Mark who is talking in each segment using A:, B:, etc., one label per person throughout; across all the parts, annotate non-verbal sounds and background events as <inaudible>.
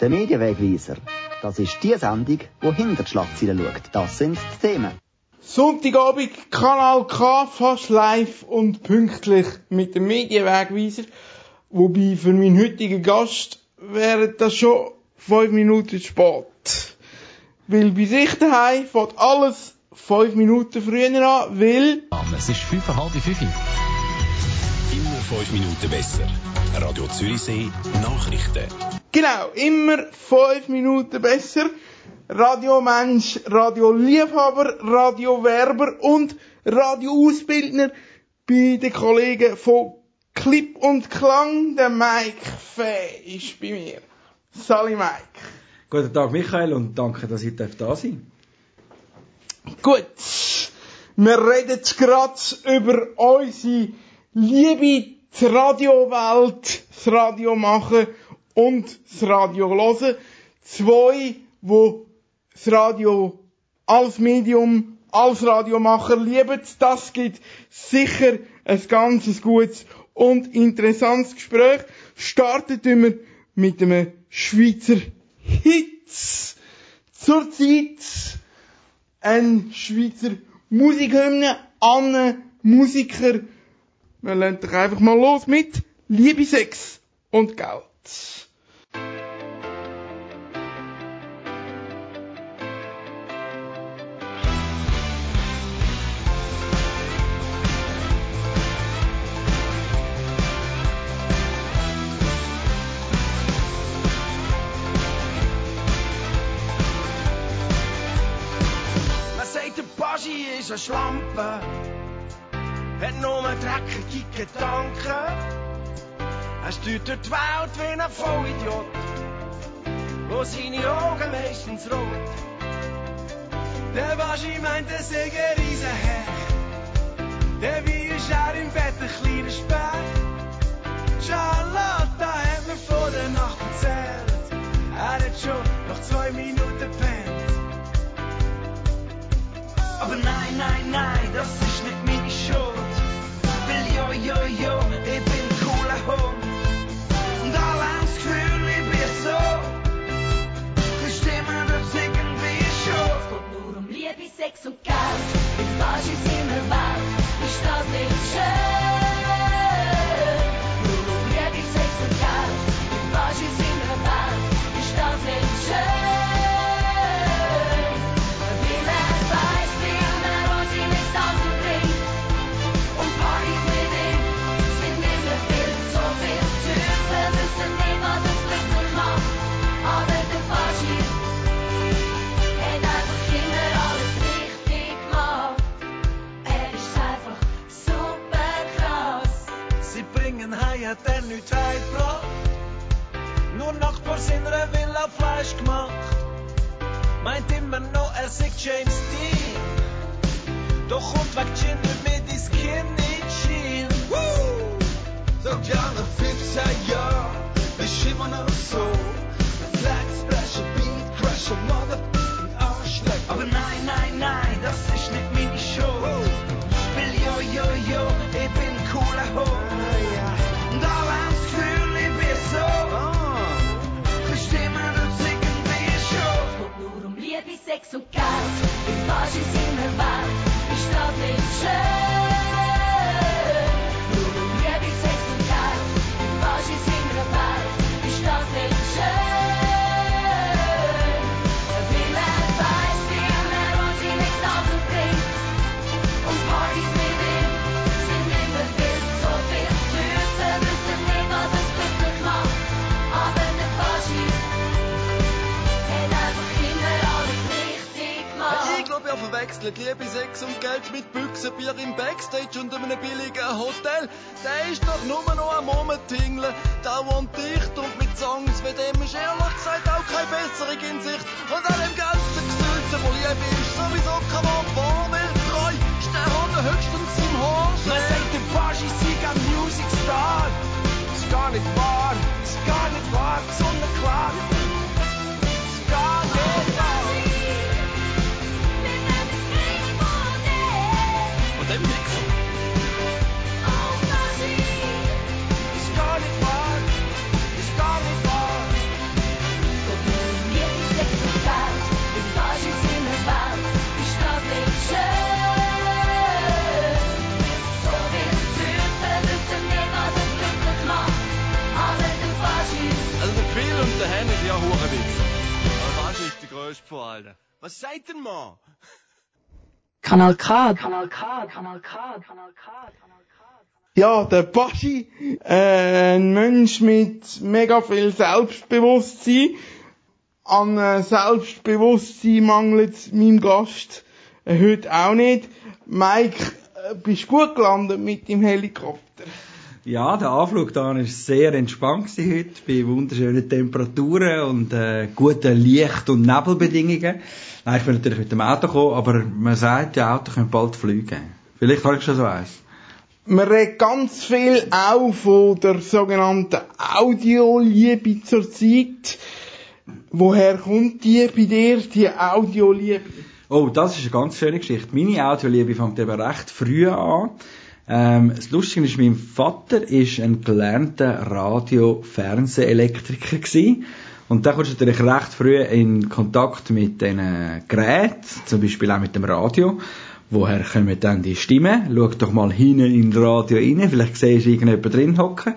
A: Der Medienwegweiser. Das ist die Sendung, die hinter die Schlagzeilen schaut. Das sind die Themen.
B: Sonntagabend, Kanal K, fast live und pünktlich mit dem Medienwegweiser. Wobei für meinen heutigen Gast wäre das schon fünf Minuten spät. Weil bei sich daheim fängt alles fünf Minuten früher an, weil...
C: Es ist fünfeinhalb fünf.
D: Immer fünf Minuten besser. Radio Zürichsee Nachrichten.
B: Genau, immer fünf Minuten besser. Radiomensch, Radioliebhaber, Radiowerber und Radioausbildner bei den Kollegen von Clip und Klang. Der Mike Fee ist bei mir. Sali Mike.
E: Guten Tag Michael und danke, dass ich da sein
B: Gut, wir reden jetzt gerade über unsere Liebe Radiowelt, das Radio machen und das Radio hören. Zwei, wo das Radio als Medium, als Radiomacher lieben. Das gibt sicher ein ganz gutes und interessantes Gespräch. Startet immer mit einem Schweizer Hit. Zurzeit ein Schweizer Musikhymne an Musiker. Wir lernen doch einfach mal los mit Liebe, Sex und Geld.
F: Schlampe, hat nur dreckige Gedanken. Er steuert durch die Welt wie ein Vollidiot, wo seine Augen meistens rot. Der Baschi meint, er sei ein Riesenhecht, der wie ist er im Bett ein kleiner Speck. Charlotte hat mir vor der Nacht erzählt, er hat schon nach zwei Minuten pennt. Aber nein, nein, nein, das ist nicht meine Schuld. Weil jo, jo, jo, ich bin cooler Hund. Und alle haben das Gefühl, ich bin so. Die Stimme das irgendwie schon.
G: Es geht nur um Liebe, Sex und Geld. Im Arsch ist immer Welt. Ist nicht schön? Nur um Liebe, Sex und Geld. Im Arsch ist immer Welt. Ist das nicht schön? Hat er
F: nichts heimgebracht. Nur Nachbar seiner Villa Fleisch gemacht. Meint immer noch, er sei James Dean. Doch kommt weg Gin mit ins Skinny Jean. Woo! Sagt ja nach 15 Jahren, bist immer noch so. Flag Splash, Beat Crasher, Motherfucking Arschleck. Aber nein, nein, nein, das ist
G: um Liebe, Sex und Geld. Im Arsch ist immer Sex und Geld mit
F: Büchsen, Bier im Backstage und einem billigen Hotel. Der ist doch nur noch am Rumtingeln. Wohnt dicht und mit Songs wie dem ist ehrlich gesagt auch keine Besserung in Sicht. Und an dem ganzen Gesülze, wo Liebe ist sowieso kein Wort vor, weil treu ist der Hunde höchstens im Horst. Man sagt, der Baschi sei ein Music Star. Ist gar nicht wahr, ist gar nicht wahr, sonnenklar. Ist gar
C: allen? Was sagt denn mal?
H: Kanal K, Kanal K, Kanal K, Kanal K, Kanal K.
B: Ja, der Baschi, äh, ein Mensch mit mega viel Selbstbewusstsein. An äh, Selbstbewusstsein mangelt es meinem Gast äh, heute auch nicht. Mike, äh, bist gut gelandet mit dem Helikopter?
E: Ja, der Anflug da war sehr entspannt heute, bei wunderschönen Temperaturen und äh, guten Licht- und Nebelbedingungen. Nein, ich bin natürlich mit dem Auto gekommen, aber man sagt, die Auto können bald fliegen. Vielleicht habe ich schon so eins.
B: Man redet ganz viel auch von der sogenannten Audioliebe zur Zeit. Woher kommt die bei dir, die Audioliebe?
E: Oh, das ist eine ganz schöne Geschichte. Meine Audioliebe fängt eben recht früh an. Ähm, das Lustige ist, mein Vater ist ein gelernter Radio-Fernsehelektriker gewesen. Und da kommst du natürlich recht früh in Kontakt mit diesen Geräten, zum Beispiel auch mit dem Radio. Woher kommen dann die Stimmen? Schau doch mal hinten in das Radio rein, vielleicht siehst du irgendjemand drin hocken.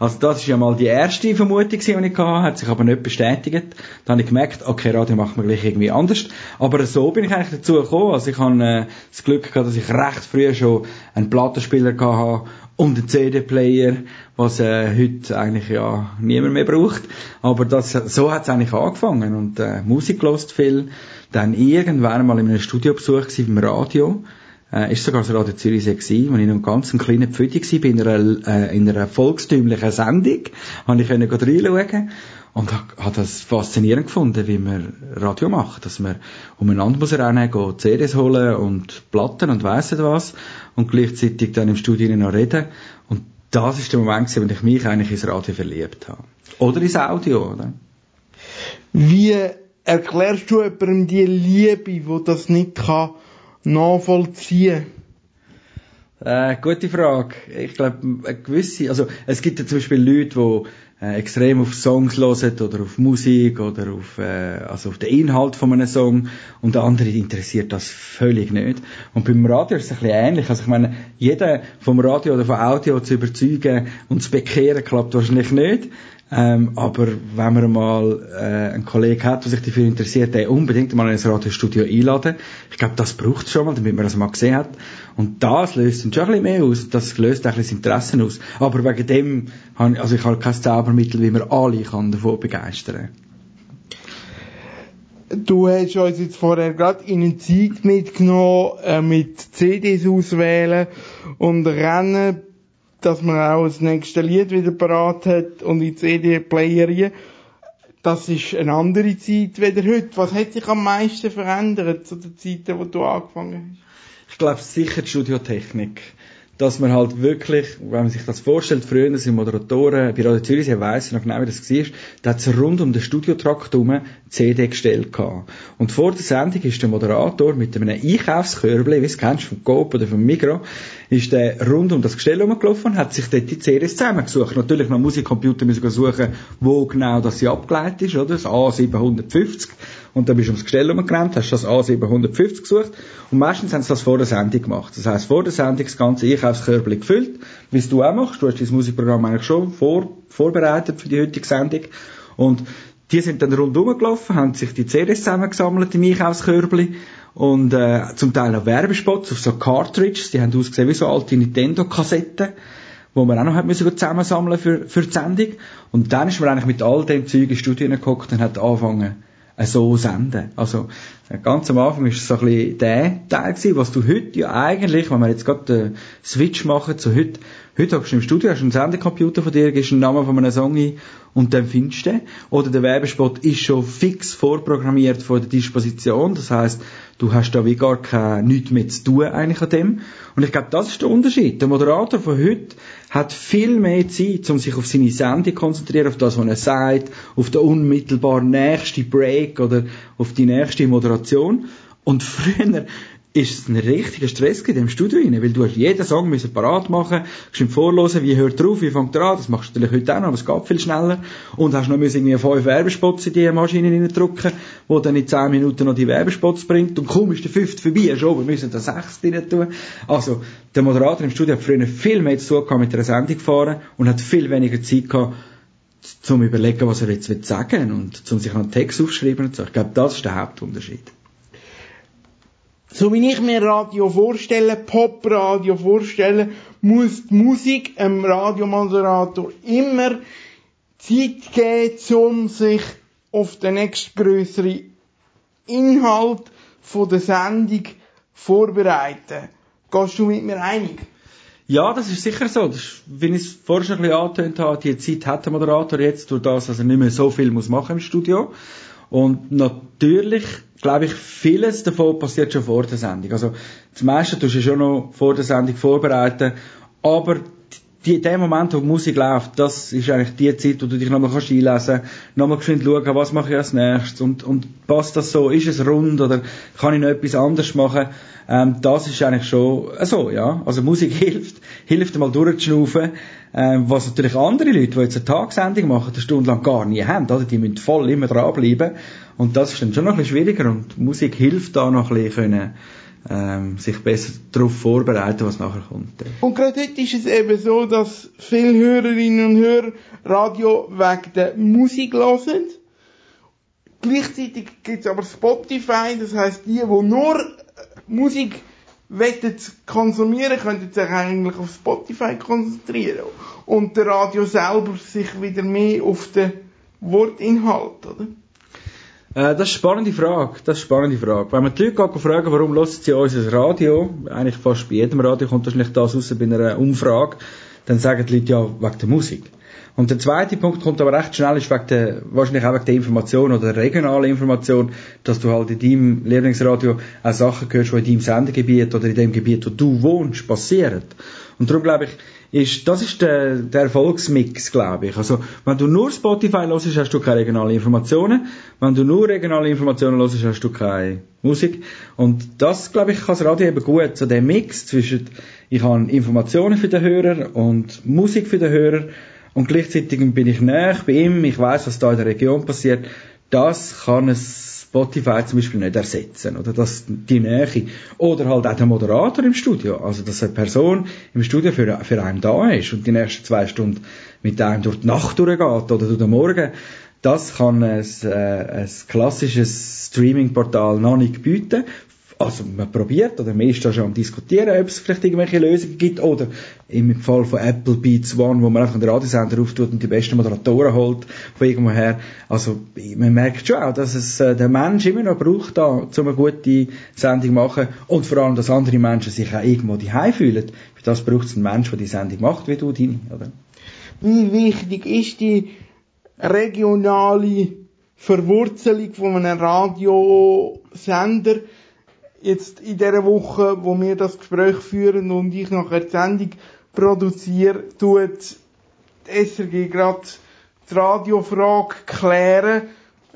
E: Also das ist ja mal die erste Vermutung, die ich hatte, hat sich aber nicht bestätigt. Dann habe ich gemerkt, okay, Radio macht man gleich irgendwie anders. Aber so bin ich eigentlich dazu gekommen. Also ich habe äh, das Glück gehabt, dass ich recht früh schon einen Plattenspieler hatte und einen CD-Player, was äh, heute eigentlich ja niemand mehr braucht. Aber das, so hat es eigentlich angefangen und äh, Musik gelost viel. Dann irgendwann mal in einem Studiobesuch beim Radio äh, ist sogar das Radio Zürichsee gewesen, als ich noch ein ganz kleiner Pfüdi war, in einer, äh, in einer volkstümlichen Sendung, habe ich können reinschauen und habe das faszinierend gefunden, wie man Radio macht, dass man umeinander muss rennen, gehen, CDs holen und Platten und weiss nicht was und gleichzeitig dann im Studio noch reden und das ist der Moment gewesen, wo ich mich eigentlich ins Radio verliebt habe. Oder ins Audio, oder?
B: Wie erklärst du jemandem die Liebe, wo das nicht kann nachvollziehen?
E: Äh, gute Frage. Ich glaube, eine gewisse, also es gibt ja zum Beispiel Leute, die äh, extrem auf Songs hören oder auf Musik oder auf, äh, also auf den Inhalt von einem Song und andere interessiert das völlig nicht. Und beim Radio ist es ein bisschen ähnlich. Also ich meine, jeder vom Radio oder vom Audio zu überzeugen und zu bekehren klappt wahrscheinlich nicht. Ähm, aber wenn man mal äh, einen Kollegen hat, der sich dafür interessiert, der unbedingt mal in ein Radiostudio einladen. Ich glaube, das braucht es schon mal, damit man das mal gesehen hat. Und das löst dann schon ein bisschen mehr aus. Das löst ein bisschen das Interesse aus. Aber wegen dem, habe ich, also ich habe kein Zaubermittel, wie man alle kann davon begeistern
B: Du hast uns jetzt vorher gerade in eine Zeit mitgenommen, äh, mit CDs auswählen und rennen, dass man auch das nächste Lied wieder parat hat und in CD-Player Das ist eine andere Zeit wieder heute. Was hat sich am meisten verändert zu der Zeit, wo du angefangen hast?
E: Ich glaube sicher die Studiotechnik. Dass man halt wirklich, wenn man sich das vorstellt, früher sind Moderatoren, bei Radio Zürich, ich weiss noch genau, wie das war, da hat es rund um den Studiotrakt herum CD gestellt gehabt. Und vor der Sendung ist der Moderator mit einem Einkaufskörbli, wie es kennst vom Coop oder vom Migro, ist der rund um das Gestell rumgelaufen und hat sich dort die CDs zusammengesucht. Natürlich, man muss im Computer suchen, wo genau das sie abgeleitet ist, oder? Das A750. Und dann bist du ums Gestell rumgerannt, hast das A750 gesucht. Und meistens haben sie das vor der Sendung gemacht. Das heisst, vor der Sendung das ganze Einkaufskörbli gefüllt, wie es du auch machst. Du hast dein Musikprogramm eigentlich schon vor, vorbereitet für die heutige Sendung. Und die sind dann rundherum gelaufen, haben sich die CDs zusammengesammelt im Einkaufskörbli und äh, zum Teil noch Werbespots auf so Cartridges, die haben ausgesehen wie so alte Nintendo-Kassetten, wo man auch noch hat müssen zusammensammeln für, für die Sendung. Und dann ist man eigentlich mit all dem Zeug in Studio geguckt und hat angefangen, so senden. Also, äh, ganz am Anfang ist es so ein bisschen der Teil gewesen, was du heute ja eigentlich, wenn wir jetzt gerade den Switch machen zu heute, heute hockst du im Studio, hast einen Sendecomputer von dir, gibst einen Namen von einem Song ein und dann findest du den. Oder der Werbespot ist schon fix vorprogrammiert vor der Disposition, das heißt, du hast da wie gar kein, nichts mehr zu tun eigentlich an dem. Und ich glaube, das ist der Unterschied. Der Moderator von heute hat viel mehr Zeit, um sich auf seine Sendung zu konzentrieren, auf das, was er sagt, auf den unmittelbar nächsten Break oder auf die nächste Moderation. Und früher ist es ein richtiger Stress in dem Studio rein, weil du hast jeden Song müssen parat machen, ihm vorlesen, wie hört er auf, wie fängt er an, das machst du natürlich heute auch noch, aber es geht viel schneller. Und hast noch irgendwie fünf Werbespots in die Maschine reindrücken, wo dann in zehn Minuten noch die Werbespots bringt, und kaum ist der fünfte vorbei, schon, wir müssen da sechs drin tun. Also, der Moderator im Studio hat früher viel mehr zu tun mit der Sendung fahren und hat viel weniger Zeit gehabt, zum überlegen, was er jetzt will sagen und zum sich einen Text aufschreiben und so. Ich glaube, das ist der Hauptunterschied.
B: So wie ich mir Radio vorstelle, Popradio vorstelle, muss die Musik einem Radiomoderator immer Zeit geben, um sich auf den nächstgrößeren Inhalt von der Sendung vorbereiten. Gehst du mit mir einig?
E: Ja, das ist sicher so. Ist, wie ich es vorher schon ein bisschen angetönt habe, die Zeit hat der Moderator jetzt durch das, dass er nicht mehr so viel muss machen im Studio. Und natürlich, glaube ich, vieles davon passiert schon vor der Sendung. Also, das meiste tust du schon noch vor der Sendung vorbereiten. Aber die, der Moment, wo die Musik läuft, das ist eigentlich die Zeit, wo du dich nochmal kannst einlesen kannst, nochmal geschwind schauen, was mache ich als nächstes und, und passt das so, ist es rund oder kann ich noch etwas anderes machen? Ähm, das ist eigentlich schon äh, so, ja. Also Musik <laughs> hilft, hilft mal durchzuschnaufen, ähm, was natürlich andere Leute, die jetzt eine Tagessendung machen, eine Stunde lang gar nie haben, oder? Die müssen voll immer dranbleiben und das ist dann schon noch ein bisschen schwieriger und Musik hilft da noch ein bisschen können, ähm, sich besser darauf vorbereiten, was nachher kommt.
B: Und gerade heute ist es eben so, dass viele Hörerinnen und Hörer Radio wegen der Musik hören. Gleichzeitig gibt es aber Spotify, das heißt die, die nur äh, Musik wollen konsumieren, können sich eigentlich auf Spotify konzentrieren. Und der Radio selber sich wieder mehr auf den Wortinhalt, oder?
E: Äh, das ist eine spannende Frage. Das ist eine spannende Frage. Wenn man die Leute fragen, warum hören sie unser Radio, eigentlich fast bei jedem Radio kommt wahrscheinlich das raus bei einer Umfrage, dann sagen die Leute ja wegen der Musik. Und der zweite Punkt kommt aber recht schnell, ist wegen der, wahrscheinlich auch wegen der Information oder der regionalen Information, dass du halt in deinem Lieblingsradio auch Sachen hörst, die in deinem Sendegebiet oder in dem Gebiet, wo du wohnst, passieren. Und darum glaube ich, ist, das ist der, der Erfolgsmix, glaube ich. Also, wenn du nur Spotify hörst, hast du keine regionalen Informationen. Wenn du nur regionale Informationen hörst, hast du keine Musik. Und das, glaube ich, kann das Radio eben gut, so der Mix zwischen, ich habe Informationen für den Hörer und Musik für den Hörer und gleichzeitig bin ich näher bei ihm, ich weiß, was da in der Region passiert. Das kann es Spotify zum Beispiel nicht ersetzen, oder dass die Nähe. Oder halt auch der Moderator im Studio, also dass eine Person im Studio für, für einen da ist und die nächsten zwei Stunden mit einem durch die Nacht durchgeht oder durch den Morgen. Das kann ein, äh, ein klassisches Streaming-Portal noch nicht bieten. Also man probiert oder man ist da schon am diskutieren, ob es vielleicht irgendwelche Lösungen gibt oder im Fall von Apple Beats One, wo man einfach einen Radiosender auftut und die besten Moderatoren holt von irgendwoher. Also man merkt schon auch, dass es äh, der Mensch immer noch braucht, da, um eine gute Sendung zu machen und vor allem, dass andere Menschen sich auch irgendwo daheim fühlen. Für das braucht es einen Mensch, der die Sendung macht, wie du deine, oder?
B: Wie wichtig ist die regionale Verwurzelung von einem Radiosender? Jetzt in dieser Woche, wo wir das Gespräch führen und ich nachher die Sendung produziere, tut die SRG gerade die Radiofrage klären,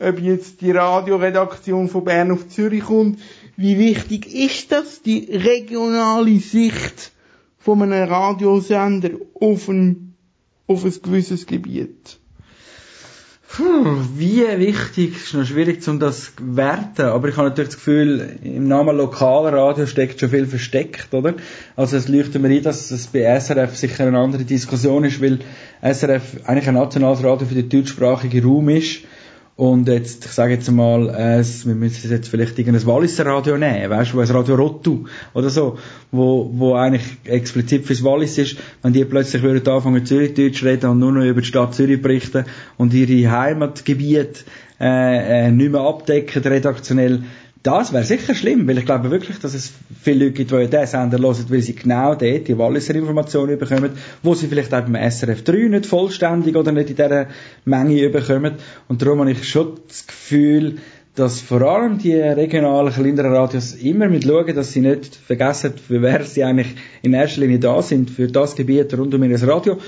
B: ob jetzt die Radioredaktion von Bern auf Zürich kommt. Wie wichtig ist das, die regionale Sicht von einem Radiosender auf ein, auf ein gewisses Gebiet?
E: Puh, wie wichtig, ist noch schwierig, um das zu werten. Aber ich habe natürlich das Gefühl, im Namen Lokalradio steckt schon viel versteckt, oder? Also es leuchtet mir ein, dass es bei SRF sicher eine andere Diskussion ist, weil SRF eigentlich ein nationales Radio für den deutschsprachigen Raum ist. Und jetzt, ich sage jetzt mal, äh, wir müssen jetzt vielleicht irgendein Walliser Radio nehmen, weißt du, ein Radio Rottu oder so, wo, wo eigentlich explizit fürs Wallis ist, wenn die plötzlich würden anfangen Zürichdeutsch reden und nur noch über die Stadt Zürich berichten und ihre Heimatgebiete äh, äh, nicht mehr abdecken redaktionell, das wäre sicher schlimm, weil ich glaube wirklich, dass es viele Leute gibt, die diesen Sender hören, weil sie genau dort die Walliser Informationen bekommen, wo sie vielleicht auch beim SRF 3 nicht vollständig oder nicht in dieser Menge bekommen. Und darum habe ich schon das Gefühl, dass vor allem die regionalen, kleineren Radios immer mit schauen, dass sie nicht vergessen, für wer sie eigentlich in erster Linie da sind, für das Gebiet rund um ihr Radio.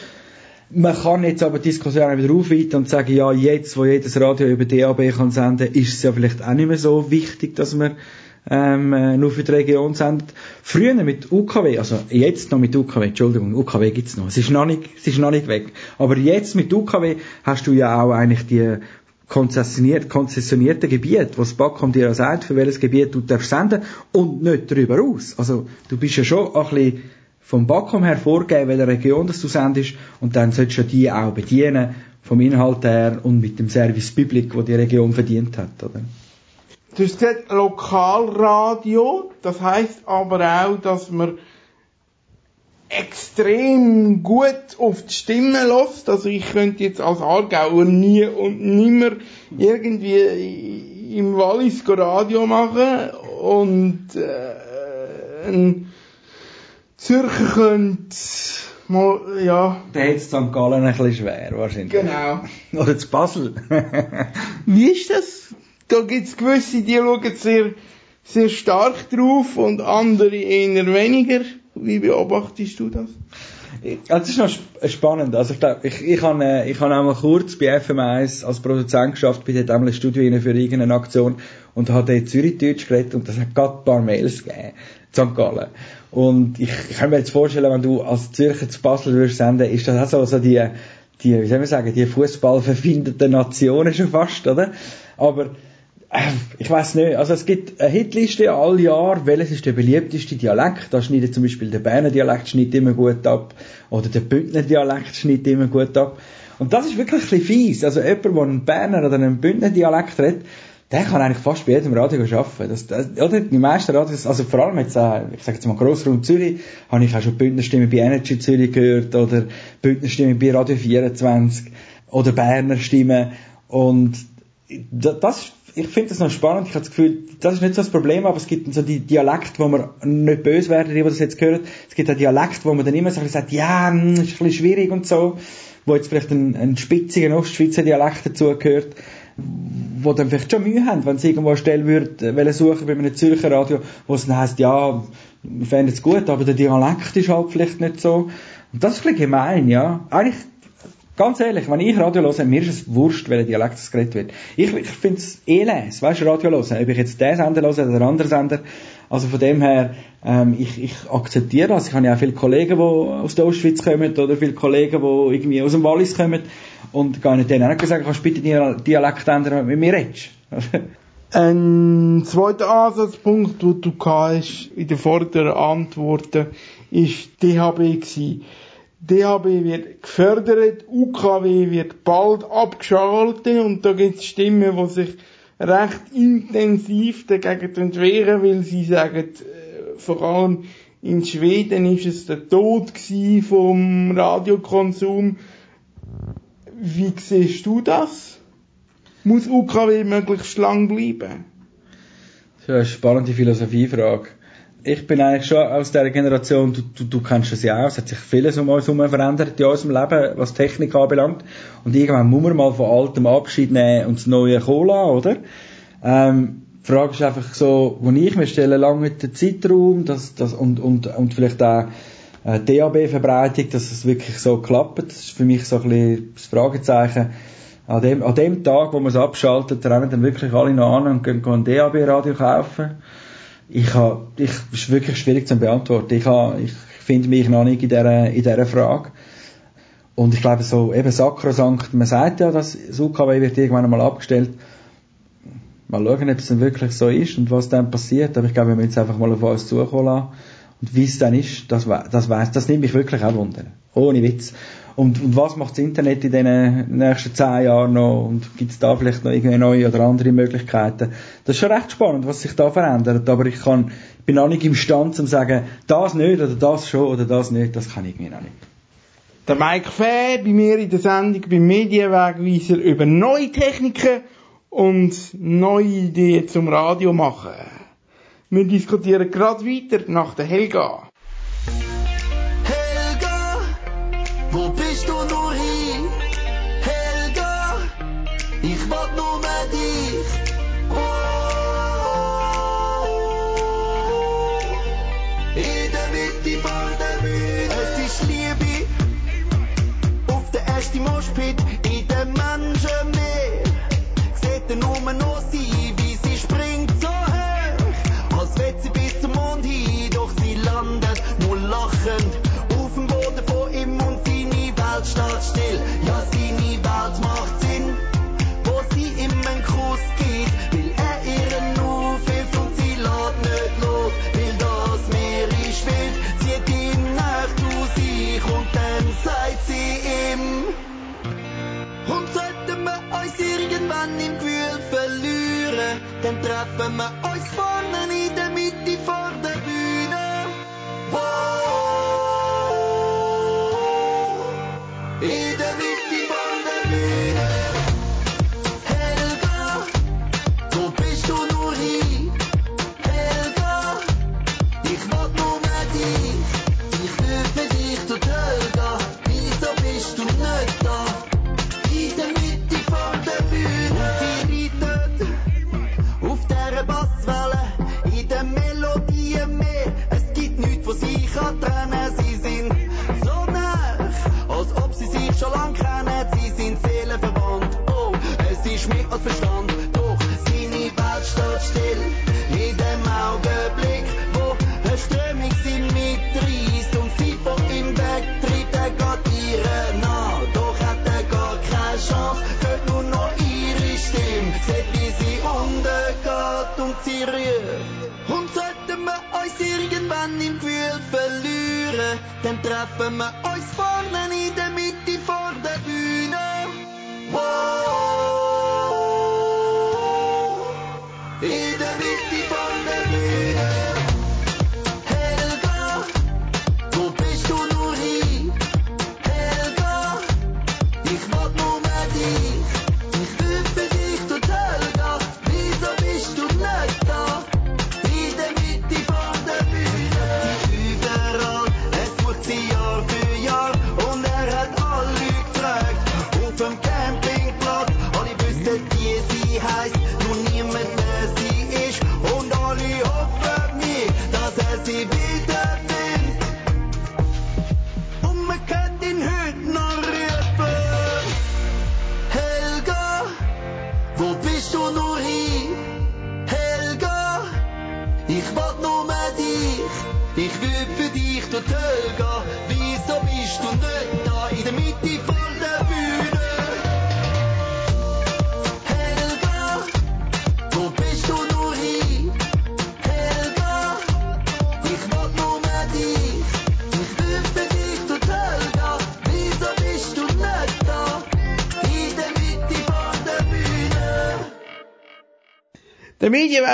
E: Man kann jetzt aber die Diskussion wieder aufweiten und sagen, ja, jetzt, wo jedes Radio über DAB kann senden, ist es ja vielleicht auch nicht mehr so wichtig, dass man ähm, äh, nur für die Region sendet. Früher mit UKW, also jetzt noch mit UKW, Entschuldigung, UKW gibt's noch, es ist noch nicht, es ist noch nicht weg. Aber jetzt mit UKW hast du ja auch eigentlich die konzessioniert, konzessionierte Gebiet, das BAKOM dir auch sagt, für welches Gebiet du darfst senden und nicht darüber aus. Also du bist ja schon ein bisschen vom BAKOM her vorgeben, welche Region das du sendest und dann solltest du die auch bedienen vom Inhalt her und mit dem Service Public, wo die Region verdient hat, oder?
B: Du hast gesagt, Lokalradio, das heißt aber auch, dass man extrem gut auf die Stimme lässt. Also ich könnte jetzt als Aargauer nie und nimmer irgendwie im Wallis Radio machen und äh, Zürcher könnte mal, ja,
E: Da hat es St. Gallen ein bisschen schwer, wahrscheinlich.
B: genau. <laughs>
E: Oder zu Basel. <laughs>
B: Wie ist das? Da gibt's gewisse, die schauen sehr, sehr stark drauf und andere eher weniger. Wie beobachtest du das?
E: Das ist noch sp- spannend. Also ich glaube, ich, ich habe äh, ich habe einmal kurz bei FM1 als Produzent geschafft, einmal ein Studio für irgendeine Aktion und habe dort Zürichdeutsch geredet und das hat gerade ein paar Mails gegeben, St. Gallen. Und ich, ich kann mir jetzt vorstellen, wenn du als Zürcher zu Basel würdest senden, ist das auch so, so die, die, wie soll man sagen, die Fußballverfindeten Nationen schon fast, oder? Aber äh, ich weiß nicht, also es gibt eine Hitliste all Jahr, welches ist der beliebteste Dialekt, da schneidet zum Beispiel der Berner Dialekt schneidet immer gut ab, oder der Bündner Dialekt schneidet immer gut ab. Und das ist wirklich ein bisschen fies, also jemand, der einen Berner oder einen Bündner Dialekt redet, der kann eigentlich fast bei jedem Radio arbeiten. Das, das, oder? Die meisten Radios, also vor allem jetzt, äh, ich sage jetzt mal Grossraum Zürich, habe ich auch schon Bündnerstimme bei Energy Zürich gehört, oder Bündnerstimme bei Radio 24, oder Berner Stimme, und da- das, ich finde das noch spannend. Ich habe das Gefühl, das ist nicht so das Problem, aber es gibt so die Dialekte, wo man nicht böse werden, die, die das jetzt hören. Es gibt auch Dialekte, wo man dann immer so ein bisschen sagt, ja, hm, ist ein bisschen schwierig und so, wo jetzt vielleicht ein, ein spitziger Ostschweizer Dialekt dazugehört, wo dann vielleicht schon Mühe haben, wenn sie irgendwo eine Stelle würde, äh, suchen bei einem Zürcher Radio, wo es dann heisst, ja, wir fänden es gut, aber der Dialekt ist halt vielleicht nicht so. Und das ist ein bisschen gemein, ja. Eigentlich, Ganz ehrlich, wenn ich Radio höre, mir ist es wurscht, welcher Dialekt es geredet wird. Ich, ich finde es eh les, weißt du, Radio hören. Ob ich jetzt den Sender höre oder den anderen Sender. Also von dem her, ähm, ich, ich akzeptiere das. Ich habe ja auch viele Kollegen, die aus der Ostschweiz kommen oder viele Kollegen, die irgendwie aus dem Wallis kommen. Und gar nicht denen auch gesagt, kannst bitte den Dialekt ändern, wenn du mit mir redest. <laughs>
B: Ein zweiter Ansatzpunkt, den du hast in den vorderen Antworten, ist DHB gewesen. DHB wird gefördert, UKW wird bald abgeschaltet und da gibt es Stimmen, die sich recht intensiv dagegen wehren, weil sie sagen, äh, vor allem in Schweden ist es der Tod vom Radiokonsum. Wie siehst du das? Muss UKW möglichst lang bleiben?
E: Das ist eine spannende Philosophiefrage. Ich bin eigentlich schon aus dieser Generation, du, du, du kennst es ja auch, es hat sich vieles um uns herum verändert in unserem Leben, was Technik anbelangt. Und irgendwann muss man mal von altem Abschied nehmen und das Neue lassen, oder? Ähm, die Frage ist einfach so, wo ich mir stelle, lange dem Zeitraum, dass, dass, und, und, und vielleicht auch äh, DAB-Verbreitung, dass es wirklich so klappt. Das ist für mich so ein bisschen das Fragezeichen. An dem, an dem Tag, wo man es abschaltet, rennen dann wirklich alle noch an und gehen ein DAB-Radio kaufen. Ich habe, ich, es ist wirklich schwierig zu beantworten. Ich habe, ich finde mich noch nicht in dieser, in dieser Frage. Und ich glaube so, eben sakrosankt, man sagt ja, dass das UKW wird irgendwann einmal abgestellt. Mal schauen, ob es dann wirklich so ist und was dann passiert. Aber ich glaube, wir müssen jetzt einfach mal auf uns zukommen lassen. Und wie es dann ist, das, das weiss, das nimmt mich wirklich auch Wunder. Ohne Witz. Und, und was macht das Internet in den nächsten zehn Jahren noch? Und gibt es da vielleicht noch irgendwie neue oder andere Möglichkeiten? Das ist schon recht spannend, was sich da verändert. Aber ich kann, bin auch nicht imstand zu sagen, das nicht oder das schon oder das nicht. Das kann ich irgendwie noch nicht.
B: Der Mike Fäh bei mir in der Sendung beim Medienwegweiser über neue Techniken und neue Ideen zum Radio machen. Wir diskutieren gerade weiter nach der. Helga,
F: wo bist du nur hin? Helga, ich wollt nur mehr dich. Oh, in der Mitte von der Bühne. Es ist Liebe auf der ersten Moschpit in dem Menschenmeer. Seht ihr nur noch sie, wie sie springt so hoch. Als wird sie bis zum Mond hin, doch sie landet nur lachend steht still. Ja, seine Welt macht Sinn, wo sie ihm einen Kuss gibt, weil er ihren aufhilft und sie lässt nicht los, weil das Meer ist wild, zieht ihn nach zu sich und dann sagt sie ihm. Und
I: irgendwann im Gefühl verlieren, dann treffen wir verlieren, dann treffen wir uns vorne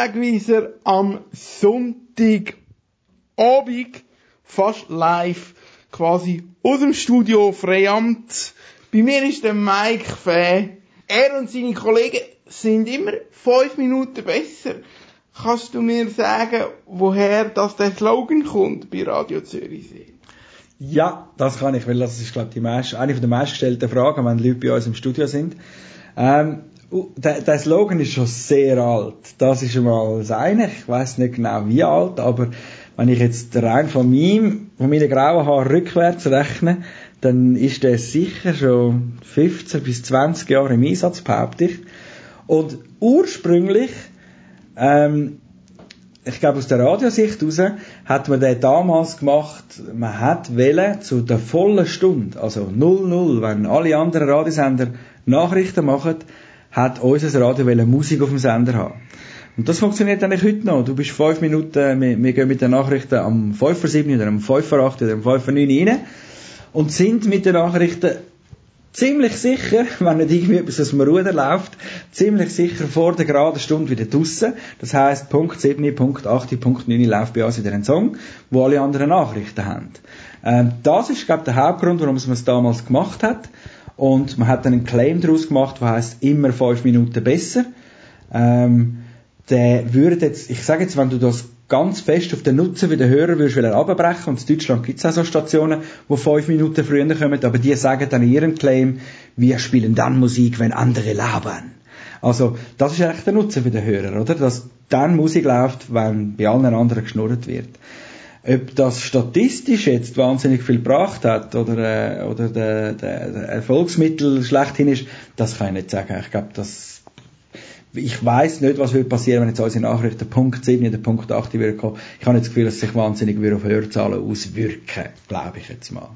I: Der
B: Medienwegweiser am Sonntagabend, fast live, quasi aus dem Studio Freiamt. Bei mir ist der Mike Fäh. Er und seine Kollegen sind immer fünf Minuten besser. Kannst du mir sagen, woher das der Slogan kommt bei Radio Zürichsee?
E: Ja, das kann ich, weil das ist, glaube ich, die meist, eine der meistgestellten Fragen, wenn Leute bei uns im Studio sind. Ähm, uh, der, der Slogan ist schon sehr alt. Das ist schon mal das eine. Ich weiß nicht genau wie alt, aber wenn ich jetzt rein von meinem, von meinen grauen Haaren rückwärts rechne, dann ist der sicher schon 15 bis 20 Jahre im Einsatz, behaupte ich. Und ursprünglich, ähm, ich glaube aus der Radiosicht heraus, hat man den damals gemacht, man hat wählen zu der vollen Stunde, also 00, wenn alle anderen Radiosender Nachrichten machen, hat unser Radio wollen Musik auf dem Sender haben. Und das funktioniert eigentlich heute noch. Du bist fünf Minuten, wir, wir gehen mit den Nachrichten am 5 vor 7 oder am 5 vor 8 oder am 5 vor 9 rein und sind mit den Nachrichten ziemlich sicher, <laughs> wenn nicht irgendwie etwas aus dem Ruder läuft, ziemlich sicher vor der geraden Stunde wieder draussen. Das heisst, Punkt 7, Punkt 8, Punkt 9 läuft bei uns wieder ein Song, wo alle anderen Nachrichten haben. Ähm, das ist, glaube ich, der Hauptgrund, warum man es damals gemacht hat. Und man hat dann einen Claim daraus gemacht, der heisst, immer fünf Minuten besser. Ähm, der würde jetzt, ich sage jetzt, wenn du das ganz fest auf den Nutzen wie der Hörer würdest wollen abbrechen, und in Deutschland gibt es auch so Stationen, wo fünf Minuten früher kommen, aber die sagen dann in ihrem Claim, wir spielen dann Musik, wenn andere labern. Also, das ist eigentlich der Nutzen für den Hörer, oder? Dass dann Musik läuft, wenn bei allen anderen geschnurrt wird. Ob das statistisch jetzt wahnsinnig viel gebracht hat oder, äh, oder der, der, der Erfolgsmittel schlechthin ist, das kann ich nicht sagen. Ich glaube, das ich weiß nicht, was würde passieren, wenn jetzt unsere Nachrichten Punkt 7 oder Punkt 8 würde kommen. Ich habe nicht das Gefühl, dass sich wahnsinnig würde auf Hörzahlen auswirken, glaube ich jetzt mal.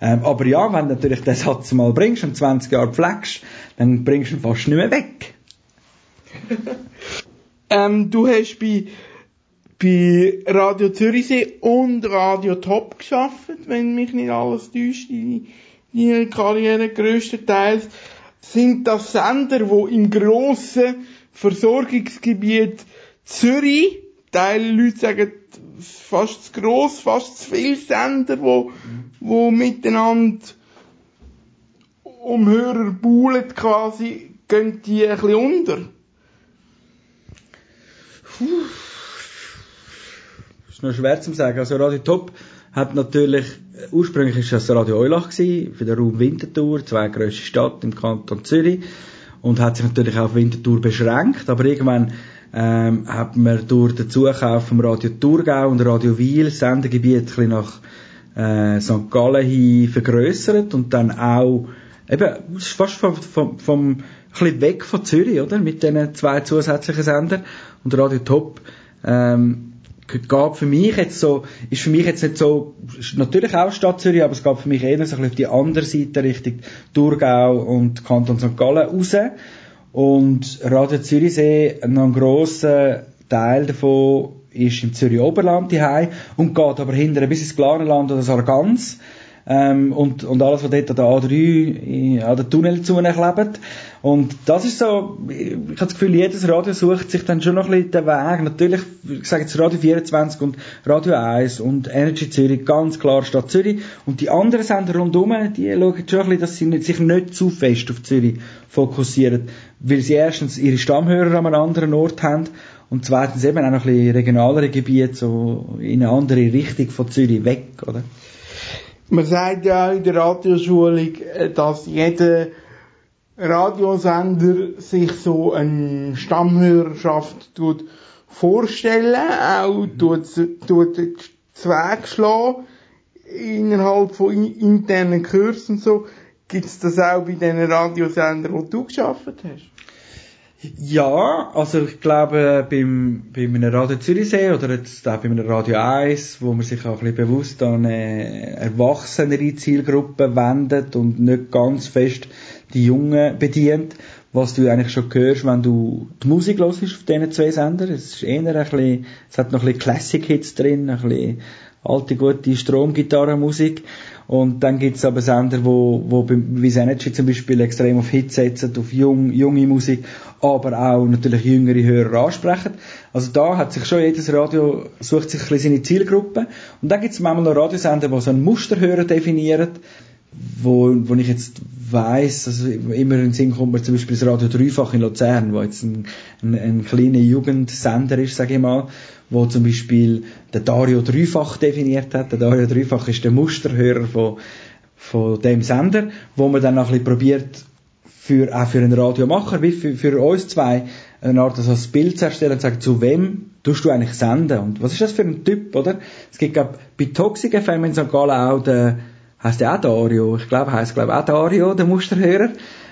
E: Ähm, aber ja, wenn du natürlich den Satz mal bringst und 20 Jahre pflegst, dann bringst du ihn fast nicht mehr weg. <laughs>
B: ähm, du hast bei, bei Radio Zürichsee und Radio Top geschafft, wenn mich nicht alles täuscht, deine, deine Karriere grösstenteils. sind das Sender, wo im grossen Versorgungsgebiet Zürich, Teil Leute sagen, fast zu gross, fast zu viele Sender, wo, wo miteinander um Hörer buhlen quasi, gehen die ein bisschen unter.
E: Ist noch schwer zu sagen. Also Radio Top hat natürlich, äh, ursprünglich ist das Radio Eulach gewesen, für den Raum Winterthur, zweitgrößte Stadt im Kanton Zürich, und hat sich natürlich auf Winterthur beschränkt, aber irgendwann ähm, hat man durch den Zukauf vom Radio Thurgau und Radio Wiel das Sendegebiet ein bisschen nach äh, St. Gallen hin vergrößert und dann auch eben fast vom, vom, vom bisschen weg von Zürich, oder? Mit diesen zwei zusätzlichen Sendern und Radio Top ähm, gab für mich jetzt so, ist für mich jetzt nicht so, natürlich auch Stadt Zürich, aber es gab für mich eher so ein bisschen auf die andere Seite, Richtung Thurgau und Kanton St. Gallen raus. Und Radio Zürichsee, noch ein grosser Teil davon ist im Zürich Oberland daheim und geht aber hinterher bis ins Glanerland oder Sargans. Ähm, und, und alles, was dort an der A3 in- an der Tunnelzone klebt. Und das ist so, ich habe das Gefühl, jedes Radio sucht sich dann schon noch ein bisschen den Weg. Natürlich, ich sage jetzt Radio 24 und Radio 1 und Energy Zürich, ganz klar Stadt Zürich. Und die anderen Sender rundherum, die schauen schon ein bisschen, dass sie sich nicht zu fest auf Zürich fokussieren. Weil sie erstens ihre Stammhörer an einem anderen Ort haben und zweitens eben auch noch ein bisschen regionalere Gebiete, so in eine andere Richtung von Zürich weg, oder?
B: Man sagt ja in der Radioschulung, äh, dass jeder Radiosender sich so eine Stammhörerschaft tut vorstellen, auch tut, tut Zweig schlagen innerhalb von in- internen Kursen und so. Gibt's das auch bei den Radiosendern, wo du geschafft hast?
E: Ja, also ich glaube beim, bei einem Radio Zürichsee oder jetzt auch bei einem Radio 1, wo man sich auch ein bisschen bewusst an eine erwachsenere Zielgruppe wendet und nicht ganz fest die Jungen bedient, was du eigentlich schon hörst, wenn du die Musik hörst auf diesen zwei Sendern. Es ist eher ein bisschen, es hat noch ein bisschen Classic-Hits drin, ein bisschen alte, gute Stromgitarrenmusik. Und dann gibt's aber Sender, wo, wo wie Energy zum Beispiel extrem auf Hits setzen, auf jung, junge Musik, aber auch natürlich jüngere Hörer ansprechen. Also da hat sich schon jedes Radio, sucht sich ein bisschen seine Zielgruppe. Und dann gibt's manchmal noch Radiosender, die so einen Musterhörer definieren, wo, wo ich jetzt weiss, also immer in den Sinn kommt mir zum Beispiel das Radio Dreifach in Luzern, wo jetzt ein, ein, ein kleiner Jugendsender ist, sage ich mal, wo zum Beispiel der Dario Dreifach definiert hat. Der Dario Dreifach ist der Musterhörer von, von dem Sender, wo man dann auch ein bisschen probiert, für, auch für einen Radiomacher, wie für, für uns zwei, eine Art so ein Bild zu erstellen und zu sagen, zu wem tust du eigentlich senden? Und was ist das für ein Typ, oder? Es gibt, glaub, bei Toxic FM in St. Gallen auch den, heisst der auch Dario? Ich glaube, heisst, glaube auch Dario, der Musterhörer.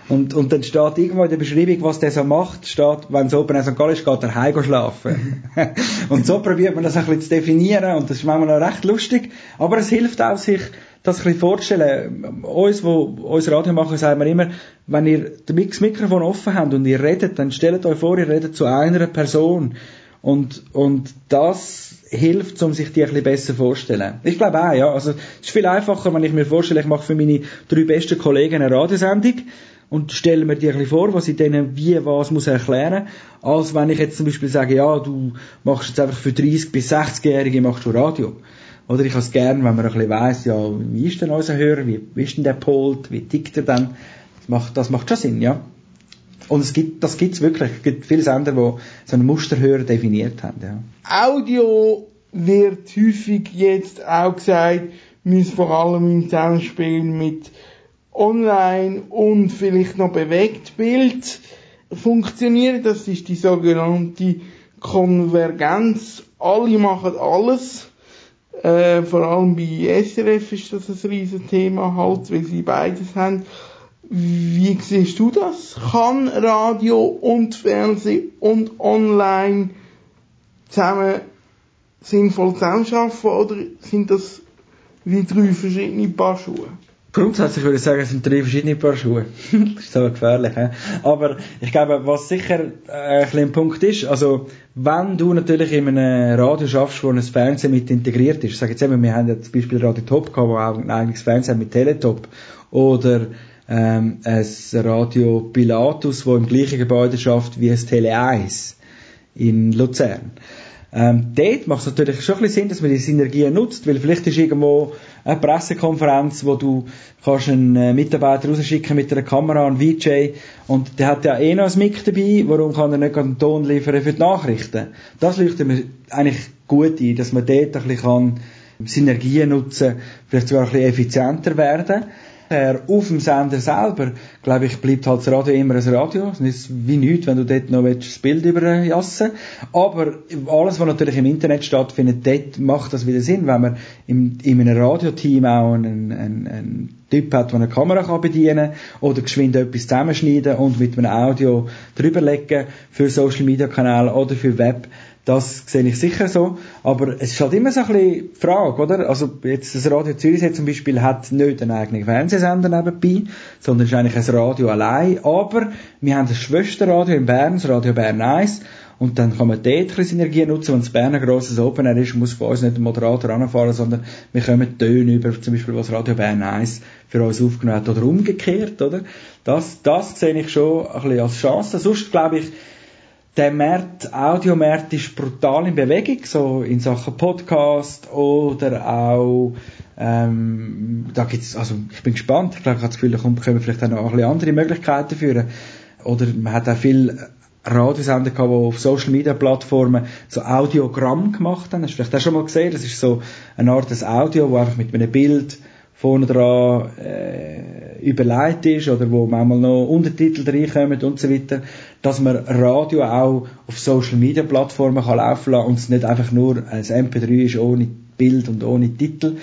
E: Und, und dann steht irgendwo in der Beschreibung, was der so macht, steht, wenn es Open Air St. Gallen ist, geht er heim schlafen. <laughs> und so probiert man das ein bisschen zu definieren und das ist manchmal noch recht lustig. Aber es hilft auch, sich das ein bisschen vorzustellen. Uns, wo uns Radio machen, sagen wir immer, wenn ihr das Mikrofon offen habt und ihr redet, dann stellt euch vor, ihr redet zu einer Person. Und, und das hilft, um sich die ein bisschen besser vorzustellen. Ich glaube auch, ja. Also, es ist viel einfacher, wenn ich mir vorstelle, ich mache für meine drei besten Kollegen eine Radiosendung und stelle mir die ein vor, was ich denen wie was muss erklären, als wenn ich jetzt zum Beispiel sage, ja, du machst jetzt einfach für 30 bis 60-Jährige machst du Radio. Oder ich habe es gern, wenn man ein bisschen weiss, ja, wie ist denn unser Hörer, wie, wie ist denn der Pult, wie tickt er dann? Das macht, das macht schon Sinn, ja. Und es gibt, das gibt's wirklich. Es gibt viele Sender, die so einen Musterhörer definiert haben, ja.
B: Audio wird häufig jetzt auch gesagt, muss vor allem im Zusammenspiel mit Online und vielleicht noch Bewegtbild funktionieren. Das ist die sogenannte Konvergenz. Alle machen alles. Äh, vor allem bei SRF ist das ein riesen Thema halt, weil sie beides haben. Wie siehst du das? Kann Radio und Fernsehen und Online zusammen sinnvoll zusammenarbeiten oder sind das wie drei verschiedene Paar Schuhe?
E: Grundsätzlich würde ich sagen, es sind drei verschiedene Paar Schuhe. <laughs> das ist so gefährlich. He? Aber ich glaube, was sicher äh, ein bisschen Punkt ist, also wenn du natürlich in einem Radio schaffst, wo ein Fernsehen mit integriert ist, sag jetzt eben, wir haben jetzt zum Beispiel Radio Top gehabt, wo auch ein eigenes Fernsehen mit Teletop oder ähm, ein Radio Pilatus, wo im gleichen Gebäude schafft wie das Tele 1 in Luzern. Ähm, dort macht es natürlich schon ein bisschen Sinn, dass man die Synergien nutzt, weil vielleicht ist irgendwo eine Pressekonferenz, wo du kannst einen äh, Mitarbeiter rausschicken mit einer Kamera, einen VJ, und der hat ja eh noch ein Mic dabei, warum kann er nicht einen Ton liefern für die Nachrichten? Das leuchtet mir eigentlich gut ein, dass man dort ein bisschen kann Synergien nutzen, vielleicht sogar ein bisschen effizienter werden her auf dem Sender selber, glaube ich, bleibt halt das Radio immer ein Radio. Es ist wie nichts, wenn du dort noch das Bild überjassen Aber alles, was natürlich im Internet stattfindet, dort macht das wieder Sinn, wenn man im, in einem Radioteam auch einen, einen, einen Typ hat, der eine Kamera kann bedienen oder geschwind etwas zusammenschneiden und mit einem Audio drüberlegen für Social Media Kanäle oder für Web das sehe ich sicher so. Aber es ist halt immer so ein bisschen die Frage, oder? Also, jetzt, das Radio Zürich zum Beispiel hat nicht einen eigenen Fernsehsender nebenbei, sondern ist eigentlich ein Radio allein. Aber wir haben das Schwesterradio in Bern, das Radio Bern 1. Und dann kann man dort ein Synergie nutzen, wenn es Bern ein grosses Open ist, muss von uns nicht ein Moderator anfahren, sondern wir kommen Töne über, zum Beispiel, was Radio Bern 1 für uns aufgenommen hat, oder umgekehrt, oder? Das, das sehe ich schon ein bisschen als Chance. Sonst glaube ich, der Markt, Audiomarkt ist brutal in Bewegung, so in Sachen Podcast oder auch ähm, da gibt's, also ich bin gespannt, ich glaube, ich habe das Gefühl, da kommen vielleicht auch noch ein andere Möglichkeiten führen. Oder man hat auch viel Radiosender gehabt, die auf Social Media Plattformen so Audiogramm gemacht haben. Hast du vielleicht auch schon mal gesehen? Das ist so eine Art des Audio, wo einfach mit einem Bild vorne dran äh, überlegt ist oder wo manchmal noch Untertitel reinkommen und so weiter, dass man Radio auch auf Social Media Plattformen kann laufen lassen und es nicht einfach nur als MP3 ist ohne Bild und ohne Titel.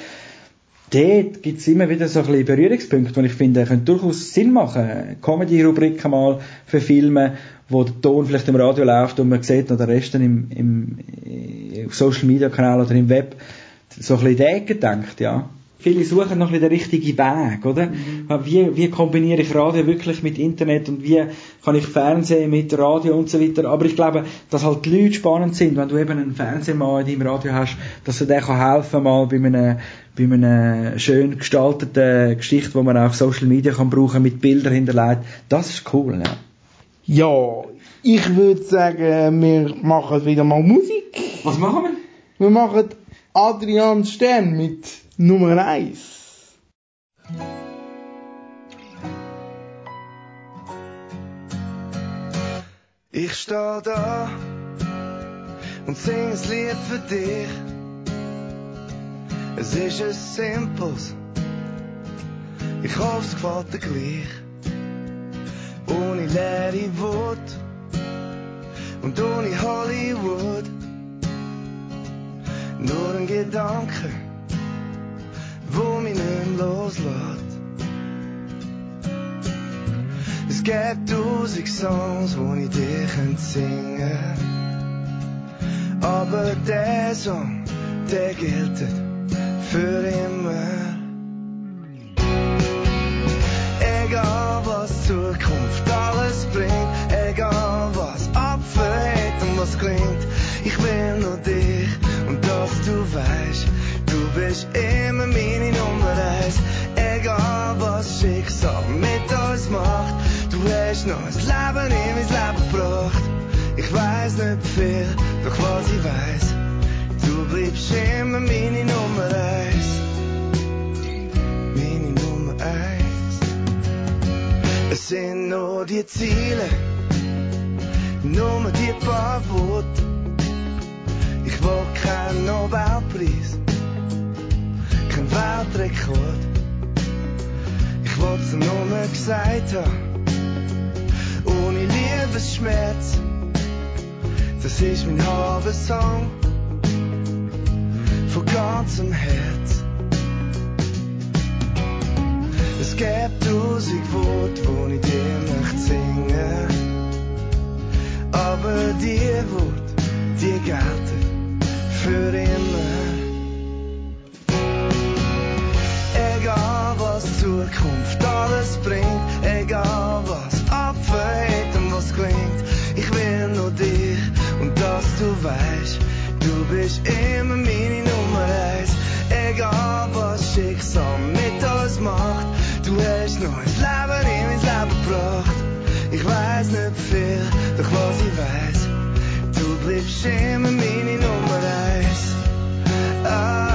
E: Dort gibt es immer wieder so ein bisschen Berührungspunkte, die ich finde, können durchaus Sinn machen. Comedy-Rubriken mal für Filme, wo der Ton vielleicht im Radio läuft und man sieht noch den Rest im, im, im Social Media Kanal oder im Web. So ein bisschen gedacht, ja viele suchen noch den richtigen Weg, oder? Mhm. Wie, wie kombiniere ich Radio wirklich mit Internet und wie kann ich Fernsehen mit Radio und so weiter. Aber ich glaube, dass halt die Leute spannend sind, wenn du eben einen Fernsehmann in deinem Radio hast, dass er dir kann helfen mal bei einem, bei einer schön gestalteten Geschichte, die man auch auf Social Media kann brauchen, mit Bildern hinterlegt. Das ist cool, ja.
B: Ja, ich würde sagen, wir machen wieder mal Musik.
E: Was machen wir?
B: Wir machen Adrian Stern mit Nummer 1.
J: Ich steh da und sing ein Lied für dich. Es ist ein simples, ich hoffe, es gefällt dir gleich. Ohne leere Wut und ohne Hollywood. Nur ein Gedanke wo mich nicht loslässt. Es gibt tausend Songs, wo ich dir singen könnte. Aber der Song, der gilt für immer. Egal was Zukunft alles bringt, egal was abverhält und was klingt, ich will nur dich und dass du weißt, bist immer meine Nummer eins. Egal was Schicksal mit uns macht, du hast noch ein Leben in mein Leben gebracht. Ich weiß nicht viel, doch was ich weiß, du bleibst immer meine Nummer eins. Meine Nummer eins. Es sind nur die Ziele, nur die paar Worte. Ich will keinen Nobelpreis Weltrekord. Ich wollt's nur gesagt haben, ohne Liebesschmerz. Das ist mein halber Song, von ganzem Herz. Es gibt tausend Worte, wo ich dir möchte singen. Aber die Worte, die gelten für immer. Was Zukunft alles bringt, egal was abverhält und was klingt, ich will nur dich und dass du weißt, du bist immer meine Nummer eins. Egal was Schicksal mit uns macht, du hast noch ein Leben Ich weiß nicht viel, doch was ich weiß, du bleibst immer meine Nummer eins. Ah,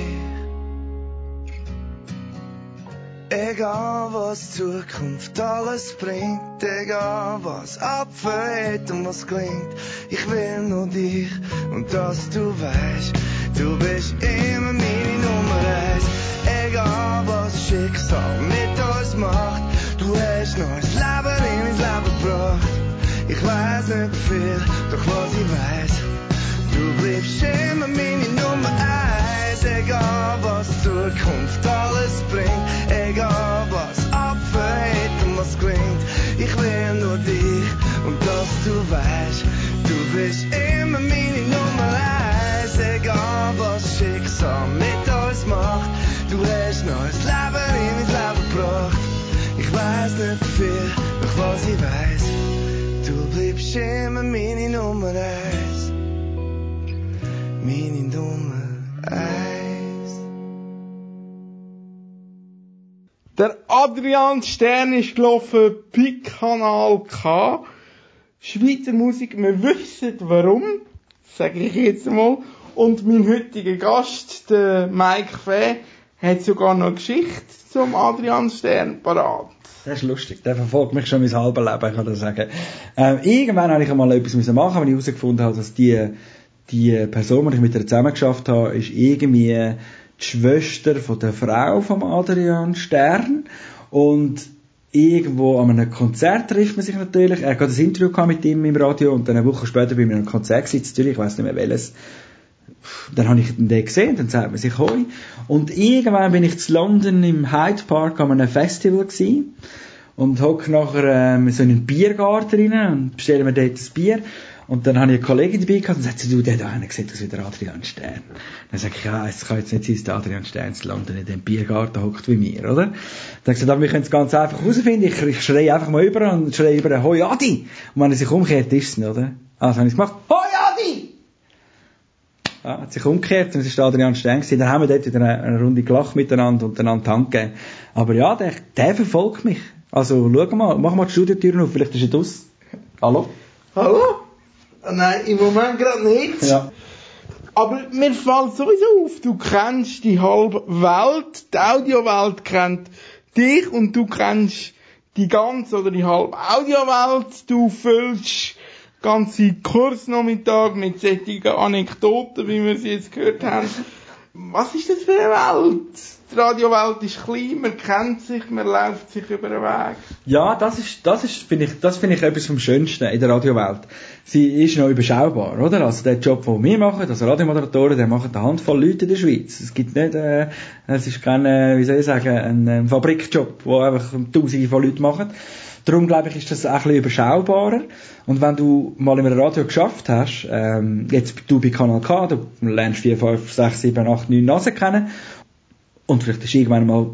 J: Egal was Zukunft alles bringt, egal was abfällt und was klingt, ich will nur dich und dass du weißt, du bist immer meine Nummer eins. Egal was Schicksal mit uns macht, du hast neues Leben in mein Leben gebracht. Ich weiß nicht viel, doch was ich weiß, du bleibst immer meine Nummer eins. Egal was Zukunft alles bringt, egal was abfällt und was klingt, ich will nur dich und dass du weißt, du bist immer meine Nummer eins. Egal was Schicksal mit uns macht, du hast neues Leben in mein Leben gebracht. Ich weiß nicht viel, doch was ich weiß, du bleibst immer meine Nummer eins. Meine Nummer eins.
B: Der Adrian Stern ist gelaufen bei Kanal K. Schweizer Musik, wir wissen warum, sage ich jetzt mal. Und mein heutiger Gast, der Mike Fee, hat sogar noch eine Geschichte zum Adrian Stern parat.
E: Das ist lustig. Der verfolgt mich schon mein halbes Leben, kann ich sagen. Ähm, irgendwann habe ich einmal etwas machen, wenn ich herausgefunden habe, dass die, die Person, die ich mit ihr zusammen geschafft habe, ist irgendwie die Schwester von der Frau vom Adrian Stern. Und irgendwo an einem Konzert trifft man sich natürlich. Er hat gerade ein Interview mit ihm im Radio und dann eine Woche später bei mir einem Konzert in Zürich, ich weiß nicht mehr welches. Dann habe ich den gesehen, dann sagt man sich Hoi. Und irgendwann bin ich zu London im Hyde Park an einem Festival gewesen und hocke nachher ähm, so in einen Biergarten rein und bestelle mir dort ein Bier. Und dann habe ich eine Kollegin dabei gehabt und sagt sie, du, der da einer sieht aus wie der Adrian Stern. Dann sage ich, ja, es kann jetzt nicht sein, dass der Adrian Stern in London in dem Biergarten hockt wie mir, oder? Dann habe ich gesagt, wir können es ganz einfach herausfinden. Ich, ich schreie einfach mal über und schreie über, hoi Adi! Und wenn er sich umkehrt, ist es nicht, oder? Also habe ich es gemacht, hoi Adi! Ja, hat sich umgekehrt und es war Adrian Stern gewesen. Dann haben wir dort wieder eine, eine Runde gelacht miteinander und einander die Hand gegeben. Aber ja, der, der verfolgt mich. Also, schau mal, mach mal die Studiotüren auf, vielleicht ist er draus. Hallo?
B: Hallo? Nein, im Moment gerade nicht.
E: Ja.
B: Aber mir fällt sowieso auf, du kennst die halbe Welt, die Audiowelt kennt dich und du kennst die ganze oder die halbe Audiowelt, du füllst ganze Kursnachmittag mit solchen Anekdoten, wie wir sie jetzt gehört haben. Was ist das für eine Welt? Die Radiowelt ist klein, man kennt sich, man läuft sich über den Weg.
E: Ja, das ist, das ist, finde ich, das finde ich etwas vom Schönsten in der Radiowelt. Sie ist noch überschaubar, oder? Also der Job, den wir machen, also Radiomoderatoren, der machen eine Handvoll Leute in der Schweiz. Es gibt nicht, äh, es ist kein, äh, wie soll ich sagen, ein, ähm, Fabrikjob, wo einfach Tausende von Leuten machen. Darum glaube ich, ist das auch ein überschaubarer. Und wenn du mal einem Radio geschafft hast, ähm, jetzt du bei Kanal K, du lernst 4, 5, 6, 7, 8, 9 Nasen kennen und vielleicht ist irgendwann mal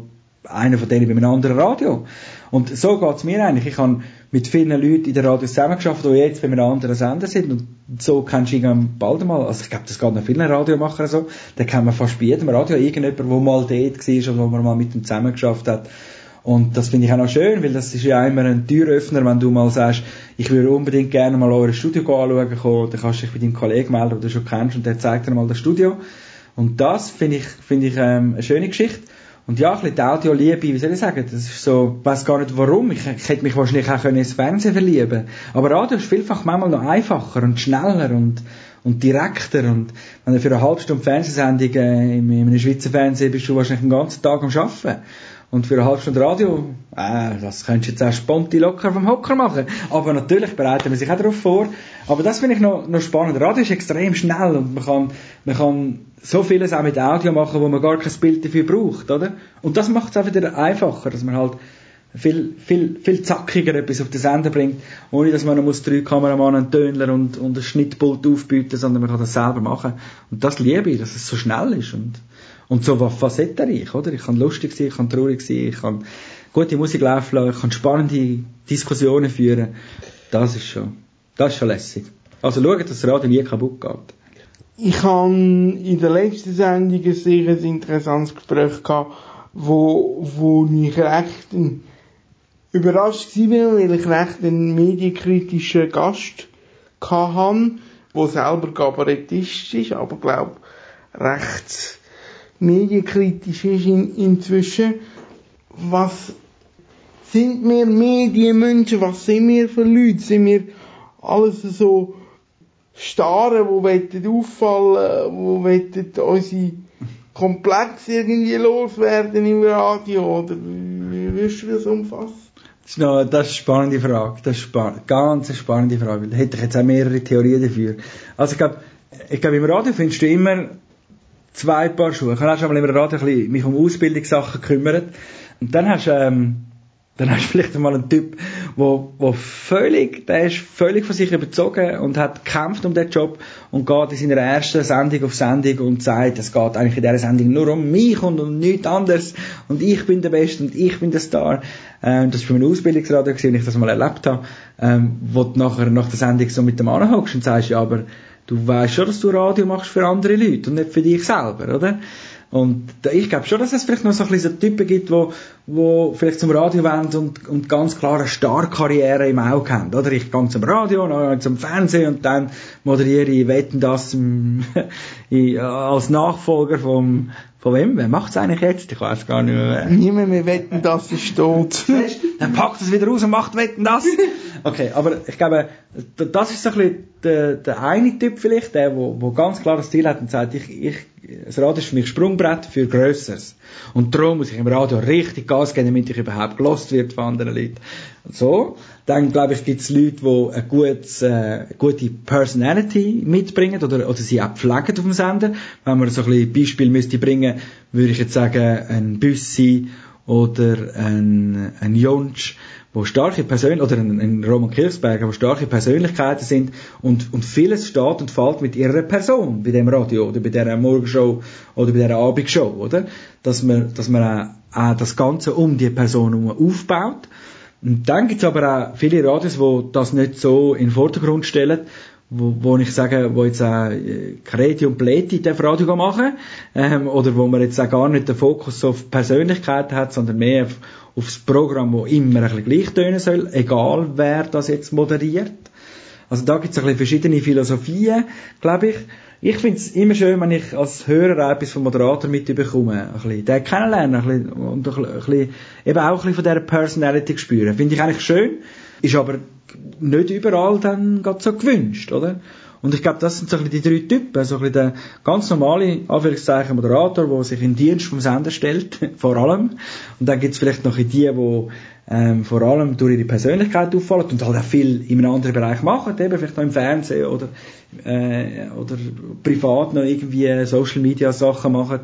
E: einer von denen bei einem anderen Radio. Und so geht's mir eigentlich. Ich habe mit vielen Leuten in der Radio zusammengeschafft, die jetzt bei einem anderen Sender sind. Und so kennst du irgendwann bald mal, also ich glaube, das geht noch vielen Radiomachern so, da kennt man fast bei jedem Radio irgendjemand, der mal dort war oder wo man mal mit ihm zusammengeschafft hat. Und das finde ich auch noch schön, weil das ist ja immer ein Türöffner, wenn du mal sagst, ich würde unbedingt gerne mal euer Studio anschauen kommen, dann kannst du dich bei deinem Kollegen melden, den du schon kennst, und der zeigt dir mal das Studio. Und das finde ich, finde ich ähm, eine schöne Geschichte. Und ja, ein bisschen die Audioliebe, wie soll ich sagen, das ist so, ich weiss gar nicht warum, ich, ich hätte mich wahrscheinlich auch ins Fernsehen verlieben Aber Radio ist vielfach manchmal noch einfacher und schneller und, und direkter und wenn du für eine halbe Stunde Fernsehsendung äh, in, in einem Schweizer Fernsehen bist du wahrscheinlich den ganzen Tag am Arbeiten. Und für eine halbe Stunde Radio, äh, das könntest du jetzt auch spontan locker vom Hocker machen. Aber natürlich bereiten wir sich auch darauf vor. Aber das finde ich noch, noch spannend. Radio ist extrem schnell und man kann, man kann so vieles auch mit Audio machen, wo man gar kein Bild dafür braucht, oder? Und das macht es auch wieder einfacher, dass man halt viel, viel, viel zackiger etwas auf den Sender bringt, ohne dass man noch muss drei Kameramann, einen Tönler und, und ein Schnittpult aufbieten, sondern man kann das selber machen. Und das liebe ich, dass es so schnell ist und, und so facettenreich, oder? Ich kann lustig sein, ich kann traurig sein, ich kann gute Musik laufen lassen, ich kann spannende Diskussionen führen. Das ist schon, das ist schon lässig. Also schauen, dass das Radio nie kaputt geht.
B: Ich habe in der letzten Sendung ein sehr interessantes Gespräch gehabt, wo, wo ich recht überrascht war, weil ich recht einen medienkritischen Gast hatte, der selber Kabarettist ist, aber glaub recht medienkritisch ist in, inzwischen. Was sind wir Medienmenschen? Was sind wir für Leute? Sind wir alles so Starren, die wollen auffallen, die wollen unsere Komplexe irgendwie loswerden im Radio? Oder wie würdest du das umfassen?
E: Das ist, noch, das ist eine spannende Frage. Das ist spa ganz eine spannende Frage. Da hätte ich jetzt auch mehrere Theorien dafür. Also ich glaube, ich glaube, im Radio findest du immer zwei Paar Schuhe. Ich habe auch schon mal im Radio ein bisschen mich um Ausbildungssachen gekümmert. Und dann hast du, ähm, dann hast du vielleicht einmal einen Typ, wo, wo völlig, der ist völlig von sich überzogen und hat gekämpft um den Job und geht in seiner ersten Sendung auf Sendung und sagt, es geht eigentlich in dieser Sendung nur um mich und um nichts anderes und ich bin der Beste und ich bin der Star. Ähm, das war bei meinem Ausbildungsradio, als ich das mal erlebt habe, ähm, wo du nachher nach der Sendung so mit dem anhockst und sagst, ja, aber du weißt schon, dass du Radio machst für andere Leute und nicht für dich selber, oder? Und ich glaube schon, dass es vielleicht noch so ein bisschen so Typen gibt, wo, wo vielleicht zum Radio wollen und, und ganz klar eine Starkarriere im Auge haben. Oder ich gehe zum Radio, dann zum Fernsehen und dann moderiere ich Wetten das <laughs> ich, als Nachfolger vom, von wem? Wer macht's eigentlich jetzt? Ich weiß gar nicht mehr. wer.
B: Niemand mehr wetten, dass es steht. <laughs>
E: Dann packt es wieder raus und macht Wetten das. <laughs> Okay, aber ich glaube, das ist so ein bisschen der, der eine Typ vielleicht, der, wo, wo ganz klar das Ziel hat und sagt, ich, ich, das Radio ist für mich Sprungbrett für Grösseres. Und darum muss ich im Radio richtig Gas geben, damit ich überhaupt gelost wird von anderen Leuten. So, dann glaube ich, gibt es Leute, die eine gutes, äh, gute Personality mitbringen oder, oder sie auch pflegen auf dem Sender. Wenn man so ein bisschen Beispiel müsste bringen, würde ich jetzt sagen, ein Büssi oder ein, ein Jonsch, wo starke Persönlichkeiten, oder ein, ein Roman Kirchsberger, wo starke Persönlichkeiten sind und, und vieles steht und fällt mit ihrer Person, bei dem Radio oder bei dieser Morgenshow oder bei dieser Abendshow, oder? Dass man, dass man auch, auch das Ganze um die Person herum aufbaut. Und dann gibt's aber auch viele Radios, die das nicht so in den Vordergrund stellen, wo, wo ich sage, wo jetzt auch äh, Kreti und Pleti das Radio machen, ähm, oder wo man jetzt auch gar nicht den Fokus auf Persönlichkeit hat, sondern mehr auf, auf das Programm, wo immer ein bisschen gleich tönen soll, egal wer das jetzt moderiert. Also da gibt es ein bisschen verschiedene Philosophien, glaube ich. Ich finde es immer schön, wenn ich als Hörer etwas vom Moderator mitbekomme. Ein bisschen den kennenlernen ein bisschen, und ein bisschen, eben auch ein bisschen von dieser Personality spüren. Finde ich eigentlich schön, ist aber nicht überall dann gerade so gewünscht, oder? Und ich glaube, das sind so ein bisschen die drei Typen. So ein bisschen der ganz normale, Anführungszeichen, Moderator, der sich in den Dienst vom Sender stellt, <laughs> vor allem. Und dann gibt's vielleicht noch die, die ähm, vor allem durch ihre Persönlichkeit auffallen und halt auch viel in einem anderen Bereich machen, eben vielleicht noch im Fernsehen oder, äh, oder privat noch irgendwie Social Media Sachen machen.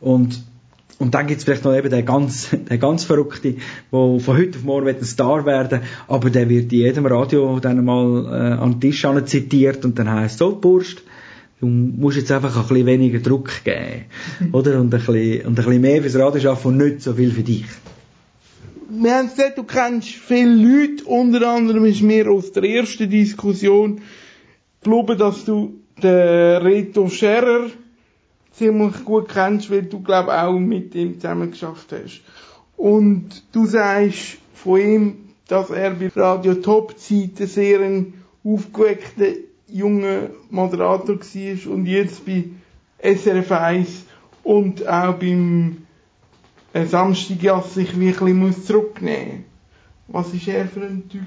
E: Und und dann gibt's vielleicht noch eben den ganz, <laughs> den ganz Verrückte, der von heute auf morgen wird ein Star werden, aber der wird in jedem Radio dann mal äh, an den Tisch zitiert und dann heisst so, Burst, du musst jetzt einfach ein bisschen weniger Druck geben, <laughs> oder? Und ein bisschen, und ein bisschen mehr fürs Radio arbeiten und nicht so viel für dich.
B: Wir haben gesagt, du kennst viele Leute, unter anderem ist mir aus der ersten Diskussion glaube, dass du den Reto Scherer ziemlich gut kennst, weil du glaube auch mit ihm zusammen geschafft hast. Und du sagst von ihm, dass er bei Radio Top Zeiten sehr ein aufgeweckter junger Moderator war und jetzt bei SRF 1 und auch beim äh, Samstagjass sich wirklich muss zurücknehmen Was ist er für ein Typ?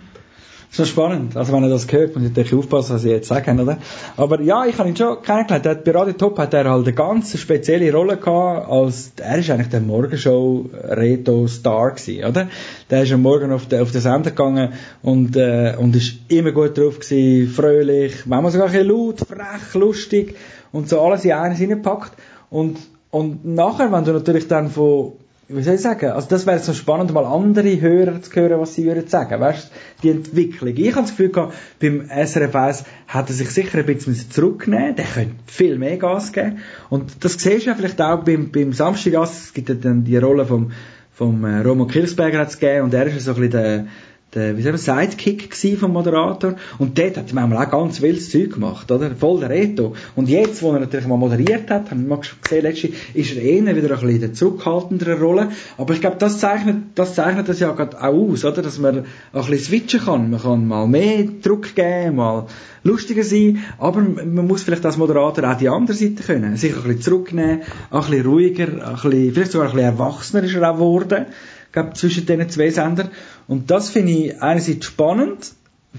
E: Noch spannend. Also wenn er das hört, muss ich natürlich aufpassen, was ich jetzt sage, oder? Aber ja, ich habe ihn schon kennengelernt. Er hat, bei Radio Top hat er halt eine ganz spezielle Rolle gehabt, als, er ist eigentlich der Morgenshow Reto Star gewesen, oder? Der ist am Morgen auf den, auf den Sender gegangen und, äh, und ist immer gut drauf gewesen, fröhlich, manchmal sogar ein bisschen laut, frech, lustig und so alles in eines hineingepackt. Und, und nachher, wenn du natürlich dann von, wie soll ich sagen, also das wäre so spannend, mal andere Hörer zu hören, was sie würden sagen, weißt die Entwicklung. Ich habe das Gefühl gehabt, beim SRF 1 hat er sich sicher ein bisschen zurücknehmen. Der könnte viel mehr Gas geben. Und das siehst du ja vielleicht auch beim, beim Samstag, es gibt ja dann die Rolle vom, vom äh, Roman Kirchsberger hat's gegeben, und er ist ja so ein bisschen der, der, wie sagen wir, Sidekick vom Moderator. Und dort hat er manchmal auch ganz wildes Zeug gemacht, oder? Voll der Reto. Und jetzt, wo er natürlich mal moderiert hat, haben wir mal gesehen, letztens, ist er eher wieder ein bisschen in der zurückhaltenderen Rolle. Aber ich glaube, das zeichnet, das zeichnet das ja gerade auch aus, oder? Dass man ein bisschen switchen kann. Man kann mal mehr Druck geben, mal lustiger sein, aber man muss vielleicht als Moderator auch die andere Seite können. Sich ein bisschen zurücknehmen, ein bisschen ruhiger, ein bisschen, vielleicht sogar ein bisschen erwachsener ist er auch geworden glaub, zwischen diesen zwei Sendern. Und das finde ich einerseits spannend,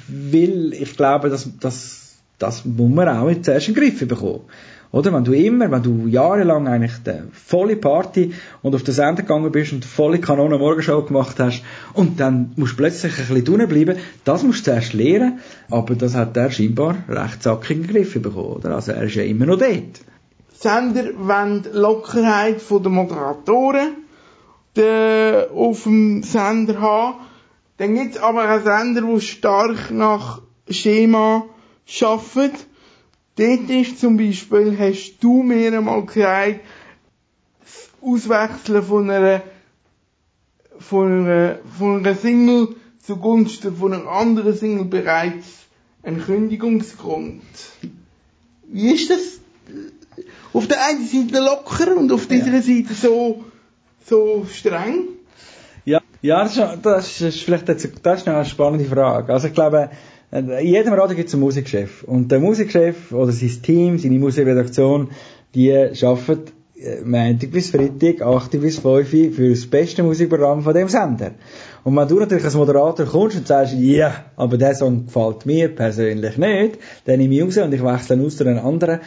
E: weil ich glaube, dass, dass, das muss man auch jetzt erst in den Griff bekommen. Oder? Wenn du immer, wenn du jahrelang eigentlich die volle Party und auf den Sender gegangen bist und volle Kanone Morgenshow gemacht hast und dann musst du plötzlich ein bisschen drinnen bleiben, das musst du zuerst lernen, aber das hat er scheinbar recht zackig in den Griff bekommen, oder? Also er ist ja immer noch dort.
B: Sender wollen Lockerheit der Moderatoren der, auf dem Sender haben. Dann gibt's aber auch Sender, die stark nach Schema arbeiten. Dort ist zum Beispiel, hast du mir einmal gesagt, das Auswechseln von einer, von einer, von einer Single zugunsten von einer anderen Single bereits ein Kündigungsgrund. Wie ist das? Auf der einen Seite locker und auf dieser Seite so, so streng?
E: Ja, das, ist, das ist vielleicht das ist eine spannende Frage. Also ich glaube, in jedem Radio gibt es einen Musikchef. Und der Musikchef oder sein Team, seine Musikredaktion, die arbeiten äh, Montag bis Freitag, 8 bis 5 für das beste Musikprogramm von dem Sender. Und wenn du natürlich als Moderator kommst und sagst, ja, aber der Song gefällt mir persönlich nicht, dann nehme ich raus und ich wechsle aus zu einem anderen,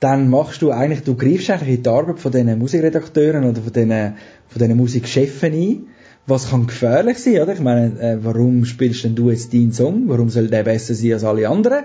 E: dann machst du eigentlich, du greifst eigentlich in die Arbeit von diesen Musikredakteuren oder von diesen, von diesen Musikchefen ein. Was kann gefährlich sein, oder? Ich meine, äh, warum spielst denn du jetzt deinen Song? Warum soll der besser sein als alle anderen?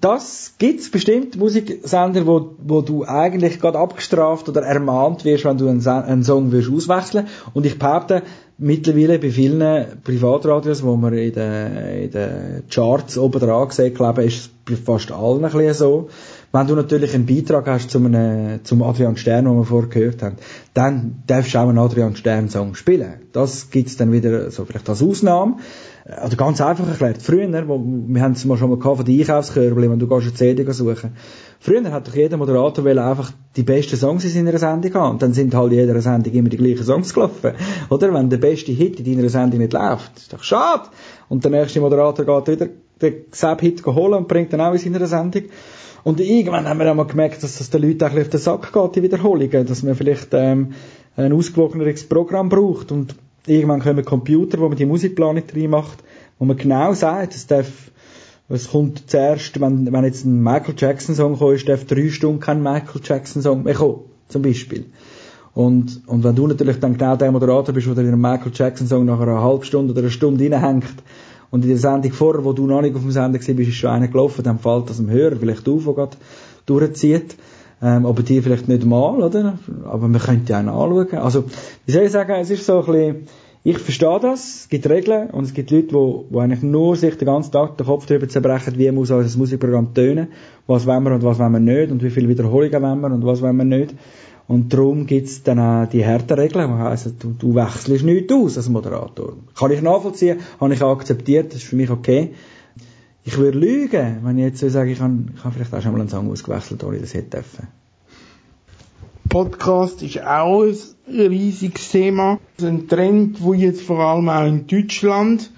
E: Das gibt's bestimmt Musiksender, wo, wo du eigentlich gerade abgestraft oder ermahnt wirst, wenn du einen, einen Song wirst auswechseln. Und ich behaupte, mittlerweile bei vielen Privatradios, wo man in den, in den Charts oben dran sieht, glaube ich, ist es bei fast allen ein bisschen so. Wenn du natürlich einen Beitrag hast zum, einem, zum Adrian Stern, den wir vorher gehört haben, dann darfst du auch einen Adrian Stern Song spielen. Das gibt's dann wieder so vielleicht als Ausnahme. Oder ganz einfach erklärt. Früher, wo, wir haben es mal schon mal gehabt von den Einkaufskörbchen, wenn du gehst eine CD suchen. Früher hat doch jeder Moderator einfach die besten Songs in seiner Sendung haben. Und dann sind halt in jeder Sendung immer die gleichen Songs gelaufen. Oder? Wenn der beste Hit in deiner Sendung nicht läuft, ist doch schade. Und der nächste Moderator geht wieder den Sab-Hit holen und bringt dann auch in seiner Sendung. Und irgendwann haben wir auch mal gemerkt, dass das den Leuten auch auf den Sack geht, die Wiederholungen. Dass man vielleicht ähm, ein ausgewogeneres Programm braucht. Und irgendwann kommen Computer, wo man die Musikplanung drin macht, wo man genau sagt, es darf, es kommt zuerst, wenn, wenn jetzt ein Michael Jackson Song kommt, ist, darf drei Stunden kein Michael Jackson Song mehr kommen, zum Beispiel. Und, und wenn du natürlich dann genau der Moderator bist, der in einem Michael Jackson Song nach einer halben Stunde oder einer Stunde reinhängt, und in der Sendung vorher, wo du noch nicht auf dem Sender bist, ist schon einer gelaufen, dann fällt das dem Hörer vielleicht auf, der gerade durchzieht. Ähm, aber dir vielleicht nicht mal, oder? Aber man könnte ja auch nachschauen. Also, wie soll ich sagen, es ist so ein bisschen, ich verstehe das, es gibt Regeln und es gibt Leute, die, die eigentlich nur sich den ganzen Tag den Kopf darüber zerbrechen, wie muss unser Musikprogramm tönen, was wollen wir und was wollen wir nicht und wie viele Wiederholungen wollen wir und was wollen wir nicht. Und darum gibt's dann auch die harten Regeln, die heissen, du, du wechselst nichts aus als Moderator. Kann ich nachvollziehen, habe ich auch akzeptiert, das ist für mich okay. Ich würde lügen, wenn ich jetzt so sage, ich habe, ich habe vielleicht auch schon mal einen Song ausgewechselt, ohne das hätte dürfen.
B: Podcast ist auch ein riesiges Thema. Ein Trend, der jetzt vor allem auch in Deutschland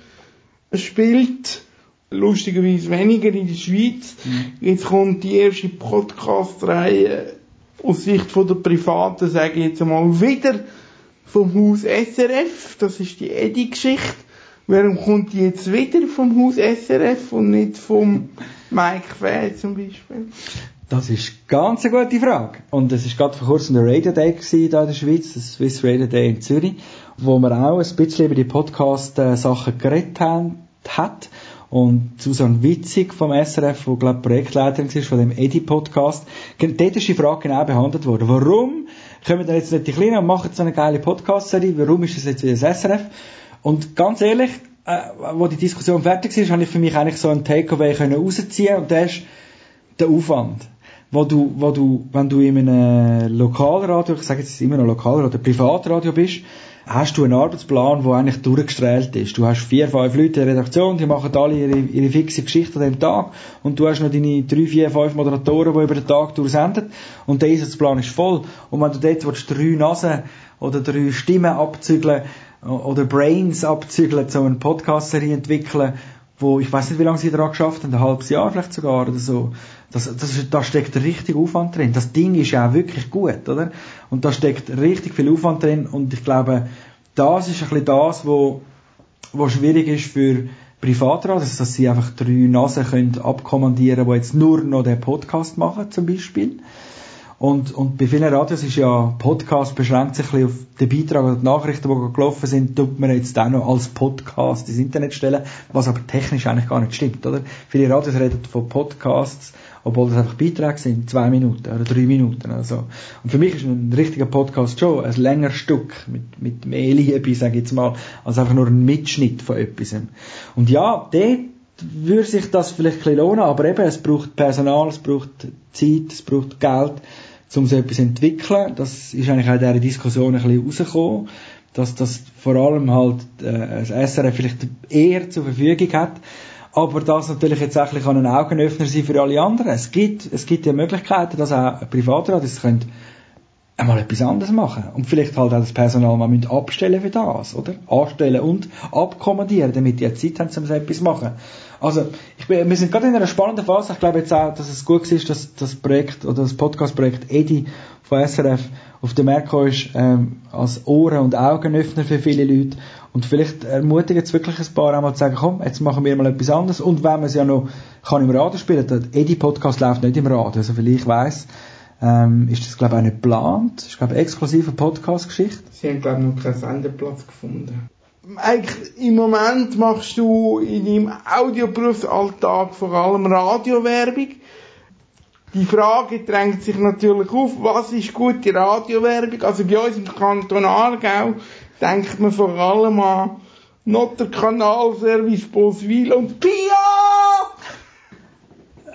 B: spielt. Lustigerweise weniger in der Schweiz. Jetzt kommt die erste Podcast-Reihe aus Sicht von der Privaten, sage ich jetzt einmal, wieder vom Haus SRF. Das ist die Edi-Geschichte. Warum kommt die jetzt wieder vom Haus SRF und nicht vom Mike Fäh zum Beispiel?
E: Das ist ganz eine gute Frage. Und es ist gerade vor kurzem der Radio Day gewesen, in der Schweiz, das Swiss Radio Day in Zürich, wo wir auch ein bisschen über die Podcast-Sachen geredet haben, hat. Und Susanne Witzig vom SRF, wo glaube Projektleiterin ist von dem Edi-Podcast. Dort ist die Frage genau behandelt worden. Warum kommen denn jetzt nicht die Kleinen und machen so eine geile Podcast-Serie? Warum ist das jetzt wieder das SRF? Und ganz ehrlich, äh, wo die Diskussion fertig war, habe ich für mich eigentlich so einen Takeaway können rausziehen und der ist der Aufwand. Wo du, wo du, wenn du in einem Lokalradio, ich sage jetzt immer noch Lokalradio, Privatradio bist, hast du einen Arbeitsplan, der eigentlich durchgestrahlt ist. Du hast vier, fünf Leute in der Redaktion, die machen alle ihre, ihre fixe Geschichte an dem Tag und du hast noch deine drei, vier, fünf Moderatoren, die über den Tag durchsenden und der Einsatzplan ist voll. Und wenn du dort willst, drei Nasen oder drei Stimmen abzügeln oder Brains abzügeln, so eine Podcast-Serie entwickeln, wo, ich weiß nicht, wie lange sie daran geschafft haben, ein halbes Jahr vielleicht sogar oder so. Das, das, da steckt richtig Aufwand drin. Das Ding ist ja auch wirklich gut, oder? Und da steckt richtig viel Aufwand drin und ich glaube, das ist ein bisschen das, wo, wo schwierig ist für Privatradios, also dass sie einfach drei Nasen können abkommandieren, die jetzt nur noch den Podcast machen, zum Beispiel. Und, und bei vielen Radios ist ja, Podcast beschränkt sich ein bisschen auf den Beitrag oder die Nachrichten, die gelaufen sind, tut man jetzt auch noch als Podcast ins Internet stellen, was aber technisch eigentlich gar nicht stimmt, oder? Viele Radios reden von Podcasts, obwohl das einfach Beiträge sind, zwei Minuten oder drei Minuten oder so. Und für mich ist ein richtiger Podcast schon ein längeres Stück mit, mit mehr Liebe, sage ich jetzt mal, als einfach nur ein Mitschnitt von etwas. Und ja, dort würde sich das vielleicht ein bisschen lohnen, aber eben, es braucht Personal, es braucht Zeit, es braucht Geld, um so etwas zu entwickeln. Das ist eigentlich auch in dieser Diskussion ein bisschen rausgekommen, dass das vor allem halt äh, das SRF vielleicht eher zur Verfügung hat, aber das natürlich jetzt auch ein ein Augenöffner sein für alle anderen. Es gibt, es gibt ja Möglichkeiten, dass auch Privatradios können einmal etwas anderes machen. Und vielleicht halt auch das Personal mal abstellen für das, oder? Anstellen und abkommandieren, damit die Zeit haben, um so etwas zu machen. Also, ich bin, wir sind gerade in einer spannenden Phase. Ich glaube jetzt auch, dass es gut ist, dass das Projekt, oder das Podcast-Projekt EDI von SRF auf den Markt ist, ähm, als Ohren- und Augenöffner für viele Leute. Und vielleicht ermutigen es wirklich ein paar einmal zu sagen, komm, jetzt machen wir mal etwas anderes. Und wenn man es ja noch kann im Radio spielen, der EDI-Podcast läuft nicht im Radio, also viel ich weiss, ähm, ist das, glaube ich, auch nicht geplant. Ist, glaube ich, exklusive Podcast-Geschichte.
B: Sie haben, glaube ich, noch keinen Sendeplatz gefunden. Eigentlich, im Moment machst du in deinem Audioberufsalltag vor allem Radiowerbung. Die Frage drängt sich natürlich auf, was ist gute Radiowerbung? Also bei uns im Kanton Aargau denkt man vor allem an Notter Kanalservice Boswil und Pia!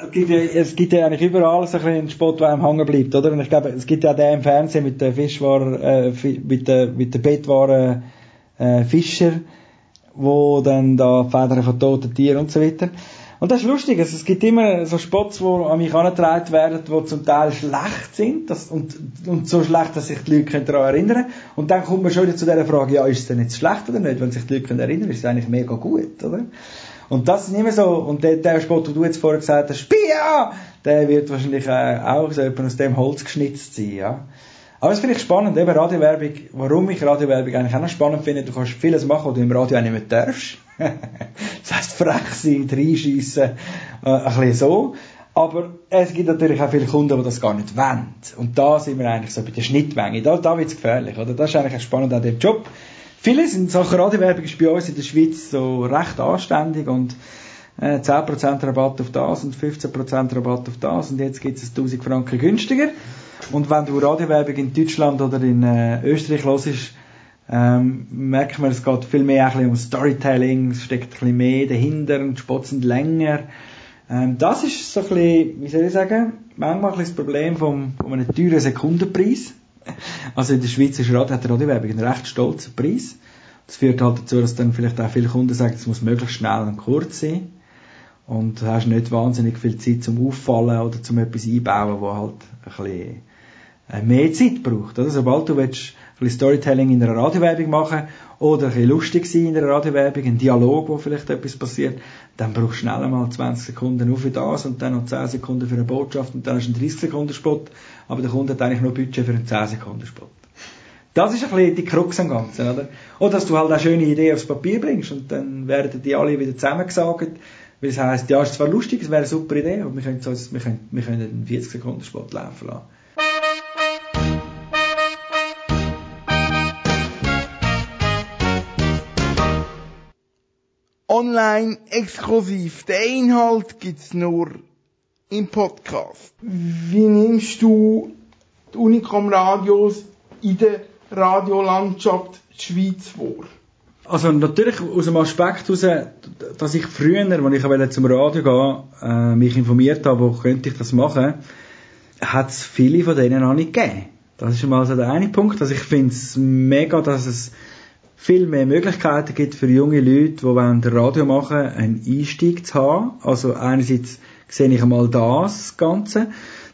E: Es gibt, ja, es gibt ja eigentlich überall so ein einen Spot, der einem hängen bleibt, oder? Und ich glaube, es gibt ja den im Fernsehen mit der Fischwaren, äh, mit der, mit der Bettwaren, äh, Fischer, wo dann da Federn von toten Tieren und so weiter. Und das ist lustig, also es gibt immer so Spots, die an mich angetragen werden, die zum Teil schlecht sind, das, und, und so schlecht, dass sich die Leute daran erinnern können. Und dann kommt man schon wieder zu dieser Frage, ja, ist es denn jetzt schlecht oder nicht? Wenn sich die Leute erinnern, ist es eigentlich mega gut, oder? Und das ist nicht mehr so, und der, der Spot, den du jetzt vorher gesagt hast, Pia! Der wird wahrscheinlich äh, auch so aus dem Holz geschnitzt sein, ja. Aber das finde ich spannend, eben Radiowerbung, warum ich Radiowerbung eigentlich auch noch spannend finde, du kannst vieles machen, was du im Radio auch nicht mehr darfst. <laughs> das heisst, frech sein, reinschiessen, äh, ein bisschen so. Aber es gibt natürlich auch viele Kunden, die das gar nicht wollen. Und da sind wir eigentlich so bei der Schnittmenge. Da, da wird es gefährlich, oder? Das ist eigentlich spannend an dem Job. Viele sind Sachen Radiowerbung ist bei uns in der Schweiz so recht anständig und äh, 10% Rabatt auf das und 15% Rabatt auf das und jetzt gibt es 1000 Franken günstiger. Und wenn du Radiowerbung in Deutschland oder in äh, Österreich hörst, ähm, merkt man, es geht viel mehr ein um Storytelling, es steckt ein bisschen mehr dahinter und die Spots sind länger. Ähm, das ist so ein bisschen, wie soll ich sagen, manchmal ein das Problem vom, von einem teuren Sekundenpreis. <laughs> Also in der Schweiz ist Radio, hat die Radiowerbung einen recht stolzen Preis. Das führt halt dazu, dass dann vielleicht auch viele Kunden sagen, es muss möglichst schnell und kurz sein. Und hast nicht wahnsinnig viel Zeit zum Auffallen oder zum etwas einbauen, wo halt ein bisschen äh, mehr Zeit braucht. Oder? Sobald du willst, ein bisschen Storytelling in einer Radiowerbung machen oder ein bisschen lustig sein in einer Radiowerbung, ein Dialog, wo vielleicht etwas passiert, dann brauchst du schnell einmal 20 Sekunden nur für das und dann noch 10 Sekunden für eine Botschaft und dann hast du einen 30 Sekunden Spot, aber der Kunde hat eigentlich nur Budget für einen 10 Sekunden Spot. Das ist ein bisschen die Krux am Ganzen, oder? Oder dass du halt auch schöne Ideen aufs Papier bringst und dann werden die alle wieder zusammengesagt, weil es heisst, ja, ist zwar lustig, es wäre eine super Idee, aber wir können, so, wir können, wir können einen 40 Sekunden Spot laufen lassen.
B: online exklusiv. Den Inhalt gibt's nur im Podcast. Wie nimmst du die Unicom Radios in der Radiolandschaft Schweiz vor?
E: Also natürlich aus dem Aspekt heraus, dass ich früher, als ich zum Radio gehen, äh, mich informiert habe, wo könnte ich das machen, hat es viele von denen noch nicht gegeben. Das ist mal so der eine Punkt. Also ich finde es mega, dass es viel mehr Möglichkeiten gibt für junge Leute, die wollen Radio machen, einen Einstieg zu haben. Also einerseits sehe ich einmal das Ganze.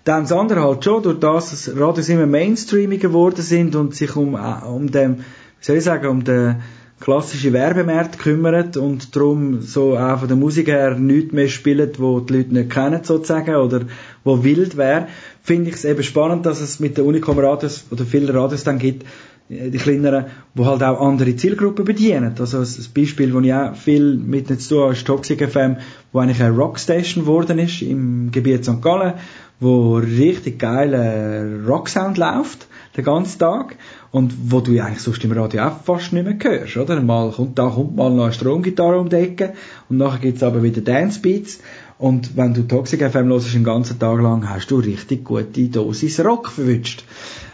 E: Dann das andere halt schon, durch das, dass Radios immer mainstreamiger geworden sind und sich um, äh, um dem, wie soll ich sagen, um den klassischen Werbemarkt kümmert und darum so auch von der Musik her nichts mehr spielt, wo die Leute nicht kennen sozusagen oder wo wild wäre, finde ich es eben spannend, dass es mit den Unicom Radios oder vielen Radios dann gibt, äh, die kleineren, wo halt auch andere Zielgruppen bedienen. Also ein Beispiel, wo ich auch viel mit zu tun habe, ist Toxic FM, wo eigentlich eine Rockstation geworden ist im Gebiet St. Gallen, wo richtig geiler Rocksound läuft, den ganzen Tag. Und wo du eigentlich sonst im Radio auch fast nicht mehr hörst, oder? Mal kommt, da kommt mal noch eine Stromgitarre um die Ecke und nachher gibt's aber wieder Dancebeats. Und wenn du Toxic FM hörst, den ganzen Tag lang, hast du richtig gute Dosis Rock verwünscht.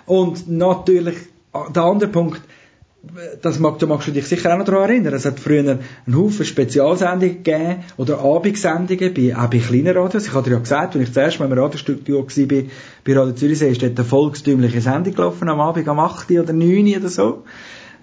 E: Und natürlich, der andere Punkt, das mag, da magst du dich sicher auch noch daran erinnern. Es hat früher einen Haufen Spezialsendungen gegeben oder Abendsendungen bei, auch bei kleinen Radios. Ich hatte dir ja gesagt, als ich zuerst mal im Radiostudio war bei, bei Radio Zürichsee, ist dort eine volkstümliche Sendung gelaufen am Abend, am 8. oder 9. oder so.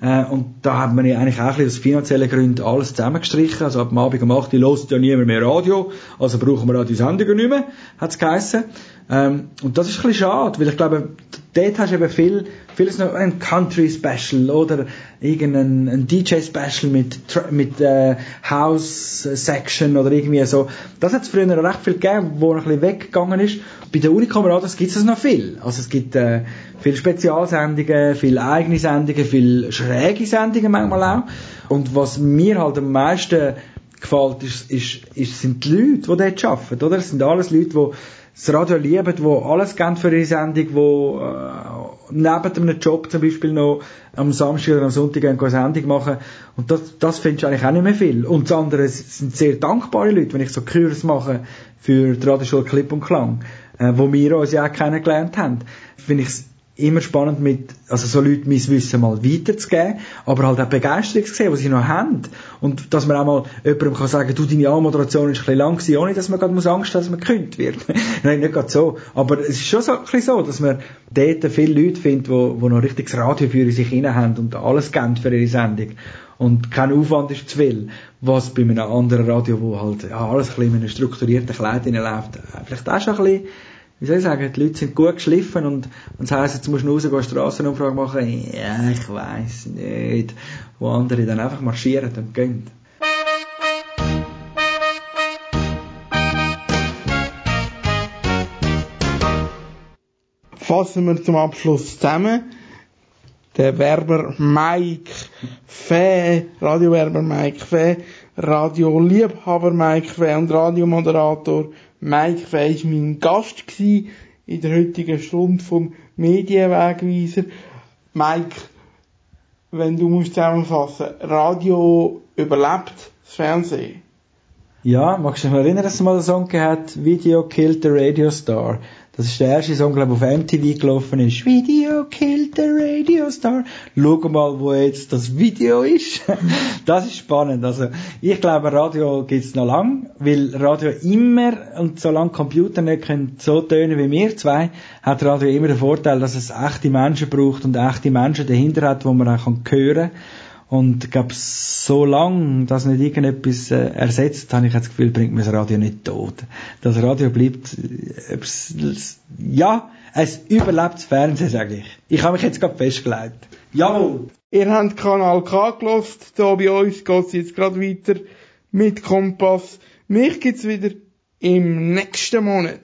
E: Äh, und da hat man ja eigentlich auch aus finanziellen Gründen alles zusammengestrichen. Also ab dem Abend um 8 Uhr ja niemand mehr Radio, also brauchen wir auch die Sendungen nicht mehr, hat es geheissen. Ähm, und das ist ein bisschen schade, weil ich glaube, dort hast du eben viel, vieles noch ein Country Special oder irgendein ein DJ Special mit, mit äh, House Section oder irgendwie so. Das hat es früher noch recht viel gegeben, wo ein bisschen weggegangen ist. Bei den Unicom Radios gibt es noch viel. Also es gibt äh, viele Spezialsendungen, viele eigene Sendungen, viele schräge Sendungen manchmal auch. Und was mir halt am meisten gefällt, ist, ist, ist, sind die Leute, die dort arbeiten, oder? Es sind alles Leute, die das Radio lieben, die alles geben für ihre Sendung, die äh, neben einem Job zum Beispiel noch am Samstag oder am Sonntag eine Sendung machen. Und das, das findest du eigentlich auch nicht mehr viel. Und das andere sind sehr dankbare Leute, wenn ich so Kurs mache für die Radioschule Clip und Klang, äh, wo wir uns ja auch kennengelernt haben, finde ich immer spannend mit, also so Leute mein Wissen mal weiterzugeben, aber halt auch Begeisterung zu sehen, was sie noch haben. Und dass man auch mal jemandem kann sagen, du, deine Anmoderation ist ein bisschen lang gewesen, ohne dass man gerade Angst haben, dass man gekündigt wird. <laughs> Nein, nicht gerade so. Aber es ist schon so, ein bisschen so, dass man dort viele Leute findet, die, die noch richtig das Radio für sich rein haben und alles geben für ihre Sendung. Und kein Aufwand ist zu viel. Was bei einem anderen Radio, wo halt ja, alles ein bisschen in einem strukturierten Kleid läuft, äh, vielleicht auch schon ein bisschen wie soll ich sagen, die Leute sind gut geschliffen und, es heisst, jetzt musst du rausgehen, Strassenumfrage machen, ja, ich weiss nicht. Wo andere dann einfach marschieren und gehen.
B: Fassen wir zum Abschluss zusammen. Der Werber Mike Fee, Radiowerber Mike Fee, Radioliebhaber Mike Fee und Radiomoderator Mike Fee ist mein Gast gewesen in der heutigen Stunde vom Medienwegweiser. Mike, wenn du musst zusammenfassen, Radio überlebt das Fernsehen.
E: Ja, magst du dich erinnern, dass es mal einen Song gehabt Video Killed the Radio Star? Das ist der erste Song, glaube ich, auf MTV gelaufen ist. Video Killed the Radio Star. Schau mal, wo jetzt das Video ist. <laughs> das ist spannend. Also, ich glaube, Radio gibt's noch lang, weil Radio immer, und solange Computer nicht können so tönen wie wir zwei, hat Radio immer den Vorteil, dass es echte Menschen braucht und echte Menschen dahinter hat, wo man auch hören kann. Und ich glaube, so lange das nicht irgendetwas äh, ersetzt, habe ich das Gefühl, bringt mir das Radio nicht tot. Das Radio bleibt, äh, ja, es überlebt das Fernsehen, sage ich. Ich habe mich jetzt gerade festgelegt. Jawohl!
B: Ihr habt Kanal K gelost, da bei uns geht's jetzt gerade weiter mit Kompass. Mich gibt's wieder im nächsten Monat.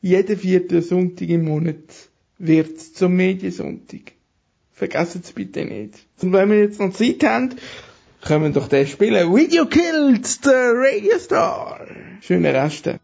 B: Jeden vierten Sonntag im Monat wird's zum Mediensonntag. Vergesst es bitte nicht. Und wenn wir jetzt noch Zeit haben, können wir doch den spielen. Video Killed the Radio Star. Schöne Reste.